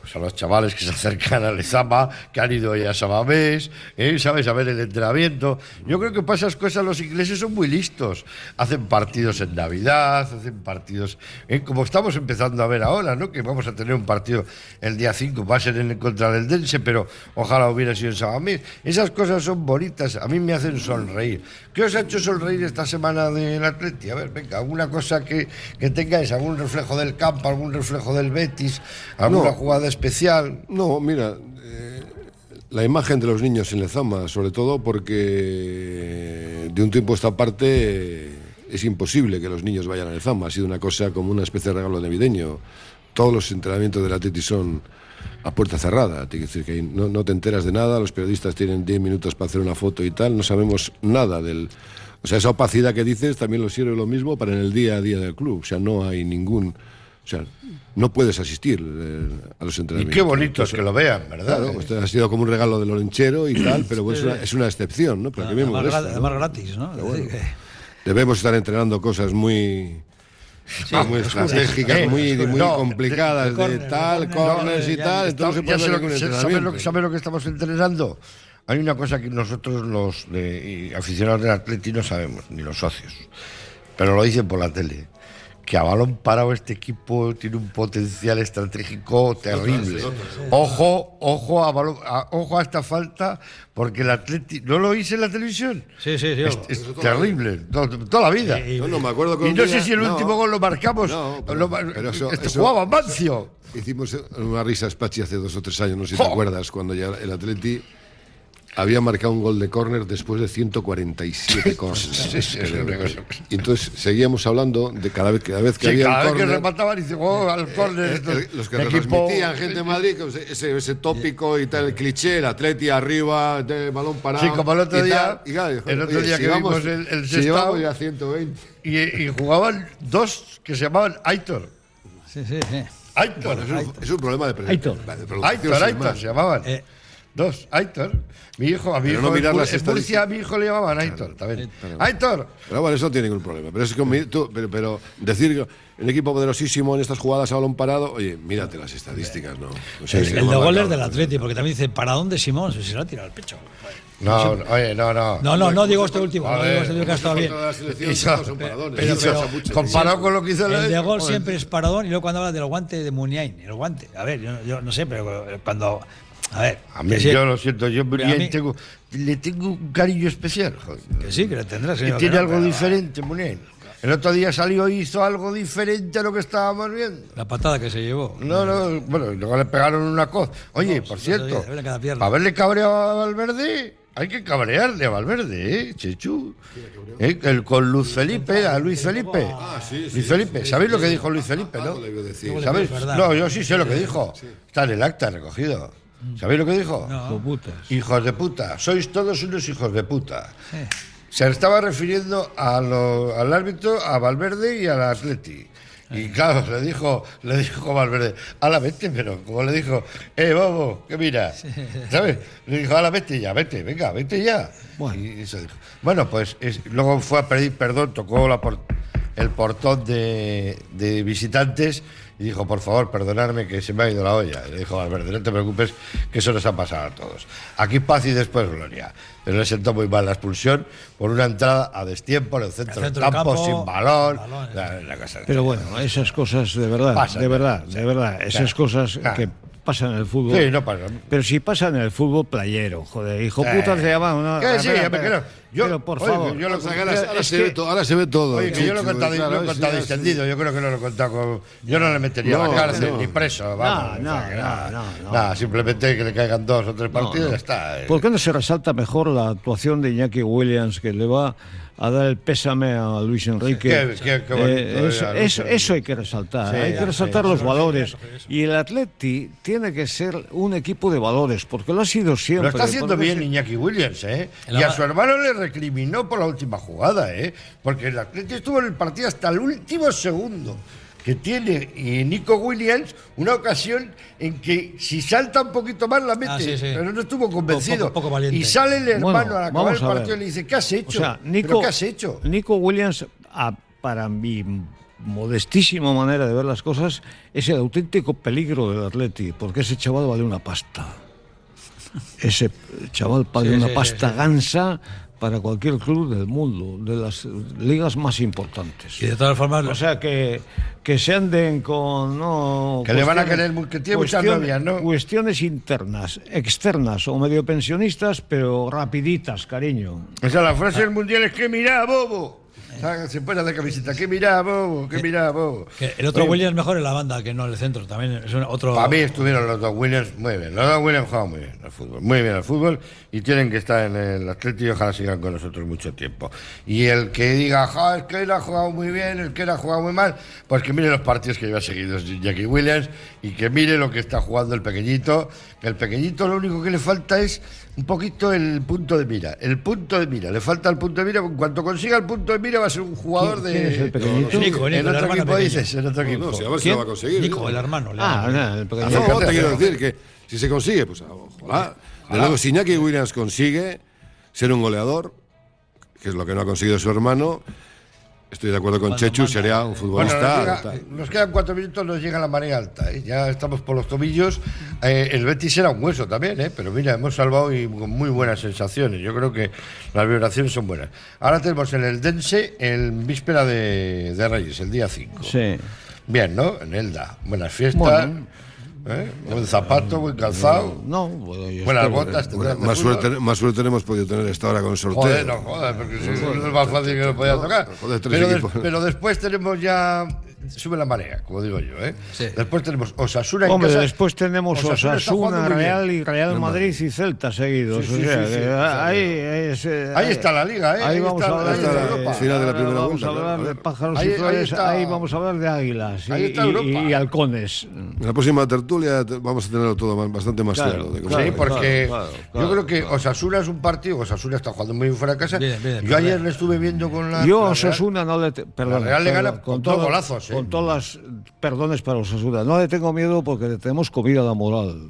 pues a los chavales que se acercan al Lezama, que han ido ya a Samamés, ¿eh? ¿sabes? A ver el entrenamiento. Yo creo que para esas cosas los ingleses son muy listos. Hacen partidos en Navidad, hacen partidos, ¿eh? como estamos empezando a ver ahora, ¿no? Que vamos a tener un partido el día 5, va a ser en contra del Dense, pero ojalá hubiera sido en Samamés. Esas cosas son bonitas, a mí me hacen sonreír. ¿Qué os ha hecho sonreír esta semana del Atleti? A ver, venga, alguna cosa que, que tengáis, algún reflejo del campo, algún reflejo del Betis, alguna
No.
jugada especial.
No, mira, eh, la imagen de los niños en Lezama, sobre todo porque de un tiempo a esta parte es imposible que los niños vayan a Lezama. Ha sido una cosa como una especie de regalo navideño. Todos los entrenamientos del Atleti son a puerta cerrada. Que decir que no, no te enteras de nada, los periodistas tienen 10 minutos para hacer una foto y tal, no sabemos nada del... O sea, esa opacidad que dices también lo sirve lo mismo para en el día a día del club. O sea, no hay ningún... O sea, no puedes asistir eh, a los
Y
entrenamientos.
qué bonito es que lo vean, ¿verdad?
Claro, esto ha sido como un regalo del olenchero y tal, pero es, una, es una excepción, ¿no? Pero que a mí me
Además,
molesta,
gra-
¿no?
además gratis, ¿no?
Bueno,
que-
debemos estar entrenando cosas muy, muy estratégicas,
Eh,
muy, muy
no,
complicadas, de, tal, corners y
ya-
tal,
Está-
entonces
ya
se
sé
puede
lo que- ¿sabes lo, ¿Sabes lo que estamos entrenando? Hay una cosa que nosotros los de- y aficionados del Atleti no sabemos, ni los socios, pero lo dicen por la tele, que a balón parado este equipo tiene un potencial estratégico terrible. Ojo, ojo a, balón- a- ojo a esta falta, porque el Atleti... ¿No lo oíste en la televisión?
Sí, sí, sí.
Es, es terrible, to- toda la vida.
No, no, me acuerdo
Y no sé si el
no,
último gol lo marcamos.
No, pero-
lo
pero eso-
este
eso-
jugaba Mancio.
Hicimos una risa Spachi hace dos o tres años, no sé si te
¡Jo!
acuerdas, cuando ya el Atleti había marcado un gol de córner después de 147 corners.
Sí, sí.
Y entonces seguíamos hablando de cada vez, cada vez que
Sí,
había
cada
un
vez que
córner,
remataban y dice, oh, al córner.
Eh, eh, los que
el
retransmitían gente de Madrid, ese, ese tópico y tal, el cliché, el atleti arriba, de balón parado.
Sí, como el otro
y
día-
tal, y claro,
el otro día que vimos el- el
si llevamos ya 120.
Y, y jugaban dos que se llamaban Aitor.
Sí, sí, sí.
Aitor.
Bueno, es, un, es un problema de, pre-
Aitor.
Aitor, Aitor, se llamaban.
Eh.
Dos, Aitor. Mi hijo, a mi
Pero
hijo
no mirar
en,
las
en Murcia a mi hijo le llamaban Aitor también. Aitor.
Pero bueno, eso no tiene ningún problema. Pero es que tú- pero, pero decir que el equipo poderosísimo en estas jugadas a balón parado, oye, mírate las estadísticas, ¿no?
El, el
no
de del Atleti, porque también dice, ¿para dónde Simón? Si se lo ha tirado al pecho.
No, no, oye, no, no.
No, no, no digo este último, no digo este último que ha estado bien.
Comparado con lo que hizo
El de gol siempre es paradón y luego cuando habla del guante de Muniain, el guante. A ver, yo, yo no sé, pero cuando. A ver.
A mí,
sí,
yo lo siento, yo
Pero a
Muniain
mí-
tengo, le tengo un cariño especial. Joder.
que sí, que le tendrás.
Que tiene
no,
algo diferente, Muniain. El otro día salió y hizo algo diferente a lo que estábamos viendo.
La patada que se llevó.
No, no, bueno, y luego le pegaron una cosa. Oye, por cierto, para haberle cabreado a Valverde, hay que cabrearle a Valverde, ¿eh, Chechu? ¿Eh? El, con Luis Felipe, a Luis Felipe.
Ah, sí, sí,
Luis Felipe, ¿sabéis lo que dijo Luis Felipe, no?
Algo le iba a decir.
Luego le
¿Sabéis?
digo, es verdad.
No, yo sí sé lo que dijo. Está en el acta recogido. ¿Sabéis lo que dijo?
No.
putas.
Hijos de puta, sois todos unos hijos de puta. Se estaba refiriendo a lo- al árbitro, a Valverde y al Atleti. Y claro, le dijo, le dijo Valverde, a la vete, pero como le dijo, eh, bobo, que mira, ¿sabes? Le dijo, a la vete ya, vete, venga, vete ya. Y eso dijo. Bueno, pues es- luego fue a pedir perdón, tocó la por- el portón de, de visitantes y dijo, por favor, perdonadme que se me ha ido la olla. Y le dijo Valverde, no te preocupes, que eso nos ha pasado a todos. Aquí paz y después gloria. Pero le sentó muy mal la expulsión por una entrada a destiempo en el centro, del campo,
campo,
sin balón.
balón,
la- la cosa-
Pero bueno, esas cosas de verdad,
Pasan,
de verdad, de verdad, esas
Claro,
cosas
claro.
que pasan en el fútbol.
Sí, no pasa.
Pero si pasan en el fútbol playero, joder, hijo
Sí.
puta se llama una.
Que sí. Yo-
pero por
oye,
favor.
yo lo-
ahora, se
que-
ve to- ahora se ve todo.
Oye, que yo lo he contado,
claro,
lo he contado distendido, yo creo que no lo he contado con... Yo no le metería a
No,
la cárcel
no.
ni preso, vamos.
no,
o sea, que
no,
nada.
no, no.
Nada, simplemente que le caigan dos o tres partidos y ya está. eh.
¿Por qué no se resalta mejor la actuación de Iñaki Williams que le va a dar el pésame a Luis Enrique?
Qué- qué- qué bonito
Eh, eso, eso- hay que resaltar,
Sí,
hay
ya,
que resaltar
sí,
los valores. Y el Atleti tiene que ser un equipo de valores, porque lo ha sido siempre.
Lo está haciendo bien Iñaki Williams, ¿eh?
El
Y a su hermano le recriminó por la última jugada, ¿eh? Porque el Atleti estuvo en el partido hasta el último segundo. Que tiene y Nico Williams una ocasión en que si salta un poquito más la mete,
Ah, sí, sí.
pero no estuvo convencido.
Poco- poco valiente.
y sale el hermano
Bueno,
al acabar el partido y le dice: ¿Qué has hecho?
O sea,
¿Pero
Nico,
qué has hecho?
Nico Williams, a- para mi modestísima manera de ver las cosas, es el auténtico peligro del Atleti, porque ese chaval vale una pasta. Ese chaval vale
Sí,
una pasta gansa para cualquier club del mundo, de las ligas más importantes.
Y de todas formas,
O sea, que, que se anden con... No,
Que le van a querer que tiene muchas novias, ¿no?
Cuestiones internas, externas o medio pensionistas, pero rapiditas, cariño.
O sea, la frase del mundial es que mirá, bobo. Se pone la camiseta, que mirá, bobo, que mirá, bobo.
que el otro
Oye,
Williams mejor en la banda que no en el centro. También es un- otro.
Para mí estuvieron los dos Williams muy bien. Los dos Williams juegan muy bien al fútbol. Muy bien al fútbol y tienen que estar en el Atleti y ojalá sigan con nosotros mucho tiempo. Y el que diga, "Ja, es que él ha jugado muy bien, el que él ha jugado muy mal, pues que mire los partidos que lleva seguidos Jackie Williams y que mire lo que está jugando el pequeñito. Que el pequeñito lo único que le falta es un poquito el punto de mira. El punto de mira. Le falta el punto de mira. En cuanto consiga el punto de mira va a ser un jugador de...
quién es el pequeñito?
Nico, Nico,
en otro equipo
pequeño.
dices, en otro equipo.
No, sí, a ver si lo va a conseguir.
Nico, el hermano. el
Ah,
hermano.
no, el
No,
pequeñito.
Fíjate,
te quiero decir que si se consigue, pues ojalá. De luego, si Iñaki Williams consigue ser un goleador, que es lo que no ha conseguido su hermano, estoy de acuerdo con Chechu,
manda.
sería un
Bueno,
futbolista.
nos, llega-
tal.
nos quedan cuatro minutos, nos llega la marea alta. ¿eh? Ya estamos por los tobillos. Eh, el Betis era un hueso también, ¿eh? pero mira, hemos salvado y con muy buenas sensaciones. Yo creo que las vibraciones son buenas. Ahora tenemos en el Dense el víspera de, de Reyes, el día 5.
Sí.
Bien, ¿no? En Elda. Buenas fiestas.
Bueno.
¿Eh? Buen zapato, buen calzado.
No, bueno, yo
Buenas
espero-
botas.
Bueno, más,
fútbol.
suerte, más suerte hemos podido tener esta hora con sorteo.
Joder, no jodas, porque si eso es más fácil que lo podía tocar.
joder, tres
pero, des- pero después tenemos ya. Sube la marea, como digo yo, ¿eh?
Sí.
Después tenemos Osasuna en
Hombre,
casa.
después tenemos
Osasuna.
Real y Real Madrid y Celta seguidos.
Sí, sí,
o sea,
sí, sí,
que
o sea,
ahí, es, eh,
ahí está la liga, ¿eh?
Ahí,
Ahí
vamos
está-
a hablar
está
de,
Europa.
Final de la primera
vamos
vuelta,
a hablar
claro.
de pájaros
Ahí-
y flores.
está-
Ahí vamos a hablar de águilas y, halcones.
En la próxima tertulia te- vamos a tenerlo todo más- bastante más
Claro,
claro. de cómo-
claro.
Sí, porque
claro,
yo creo que
claro.
Osasuna es un partido. Osasuna está jugando muy bien fuera de casa.
Bien, bien,
yo ayer le estuve viendo con la.
Yo. Osasuna no le... perdón,
Real le gana con todos
todo-
golazos,
Con todas las perdones para Osasuna. No le tengo miedo porque le tenemos comida a la moral.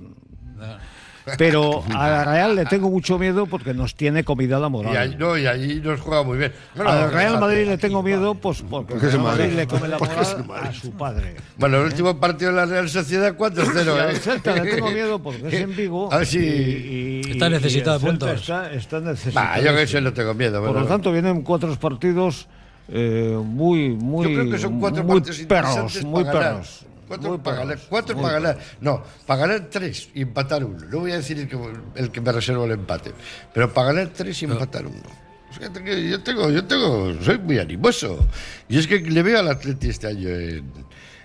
Pero a la Real le tengo mucho miedo porque nos tiene comida la
Y
moral.
allí, no, y allí nos juega muy bien. Bueno,
Al Real
fíjate.
Madrid le tengo miedo pues porque
es
Real
Madrid.
Madrid le come la
Porque es
moral a su padre.
Bueno, el último partido de la Real Sociedad 4-0.
Y
¿eh?
Celta le tengo miedo porque es en Vigo.
A
y- y-
Está necesitado
y
de puntos.
Está, está necesitado.
Bah, yo que eso no tengo miedo.
Por
bueno.
lo tanto, vienen cuatro partidos eh, muy, muy,
Yo creo que son cuatro
muy
partidos
perros,
interesantes
muy
para ganar.
perros.
Cuatro
muy
para ganar. Cuatro para ganar. No, para ganar tres y empatar uno. No voy a decir el que, el que me reservo el empate, pero para ganar tres y empatar uno. Yo tengo, yo tengo, soy muy animoso. Y es que le veo al Atleti este año en,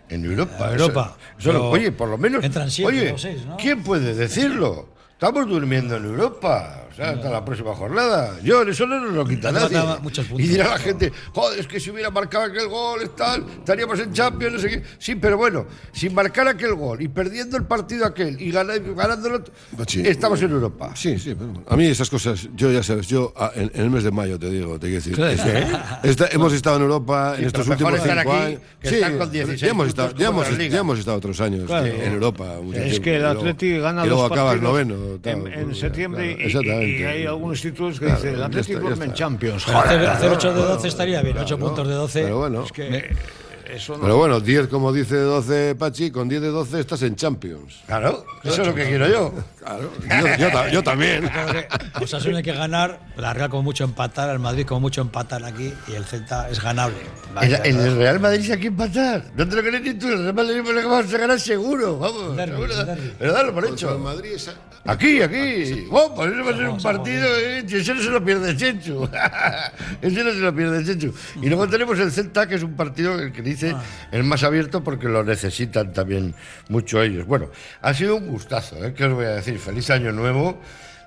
en Europa.
En Europa.
Eso- eso oye, por lo menos.
entran siete
oye,
o seis, ¿no?
¿quién puede decirlo? Estamos durmiendo en Europa. O sea, hasta la próxima jornada. Yo, eso no nos lo quita
Nos
nadie.
puntos.
Y dirá la gente, joder, es que si hubiera marcado aquel gol, tal, estaríamos en Champions, no sé qué. Sí, pero bueno, sin marcar aquel gol y perdiendo el partido aquel y ganándolo,
Sí.
estamos en Europa.
Sí, sí, pero bueno. a mí esas cosas, yo ya sabes, yo a- en, en el mes de mayo te digo, te quiero decir. es- esta- hemos estado en Europa
Sí,
en estos últimos cinco
aquí
años.
que estar con 16
ya hemos, estado,
como
ya, hemos,
en la Liga.
ya hemos estado otros años
Claro.
en Europa.
Es
tiempo,
que el
y luego-
Atleti gana
y luego
los
acabas noveno. tal,
en, en septiembre
claro,
y- y,
exactamente.
y hay algunos títulos que
Claro,
dicen el Atleti
está,
duerme en
está.
Champions.
Pero hacer, hacer 8 de
claro,
12 estaría bien, 8
claro.
puntos de 12.
Pero bueno,
Es que eso no-
pero bueno, 10 como dice 12 Pachi, con 10 de 12 estás en Champions.
Claro, eso es lo que quiero yo.
Claro, yo, yo ta- yo también.
Creo que Osasuna hay que ganar, la Real como mucho empatar, el Madrid como mucho empatar aquí y el Celta es ganable.
El, el Real Madrid se hay que empatar. No te lo crees ni tú. El Real Madrid lo vamos a ganar seguro. Vamos.
Derbi,
seguro.
derbi.
Pero dalo por
Contra el
hecho.
Madrid esa-
Aquí, aquí. Oh, pues eso va a ser un partido. Eh, y ese no se lo pierde Chenchu. ese no se lo pierde Chenchu. Y luego tenemos el Celta, que es un partido el que dice el más abierto porque lo necesitan también mucho ellos. Bueno, ha sido un gustazo, ¿eh? ¿Qué os voy a decir? Feliz año nuevo.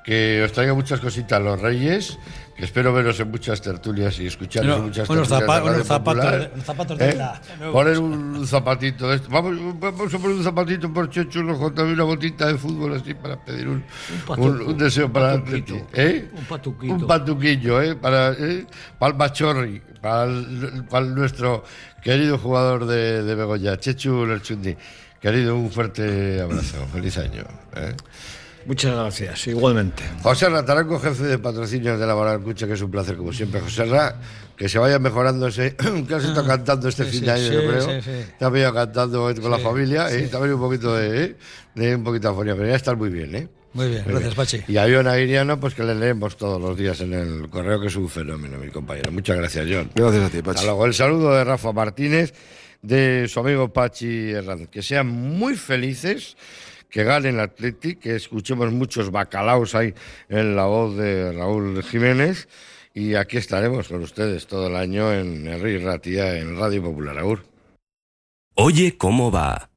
que os traiga muchas cositas los Reyes, que espero veros en muchas tertulias y escucharos en muchas tertulias.
zapa-
de Radio
unos zapatos
Popular.
de- unos zapatos de
¿Eh?
la- nuevos.
Poner un zapatito de esto. Vamos, vamos a poner un zapatito por Rojo, también una botita de fútbol así para pedir un, un, un deseo para. Atleti, ¿eh?
Un patuquito.
Un patuquillo, ¿eh? Para, ¿eh? para el Machorri, para, el- para nuestro querido jugador de, de Begoña, Chechu Lerchundi. Querido, un fuerte abrazo. Feliz año. ¿eh?
Muchas gracias, igualmente.
José Rataranco, jefe de patrocinios de la Moral Cucha, que es un placer como siempre. José Ra, que se vaya mejorando ese, que has estado cantando este
sí,
fin de año,
sí,
yo creo.
sí, sí.
Te has venido cantando con la familia,
sí.
¿eh? venido un poquito de, ¿eh? de un poquito de afonía, pero ya estás muy bien, ¿eh?
Muy bien,
Muy
gracias,
bien.
Pachi.
Y a John Aguiriano, pues que le leemos todos los días en el correo, que es un fenómeno, mi compañero. Muchas gracias, John.
Gracias a ti,
Hasta
Pachi.
luego. El saludo de Rafa Martínez, de su amigo Pachi Hernández. Que sean muy felices, que ganen el Athletic, que escuchemos muchos bacalaos ahí en la voz de Raúl Jiménez. Y aquí estaremos con ustedes todo el año en el Rey Ratía, en Radio Popular. Agur.
Oye, ¿cómo va?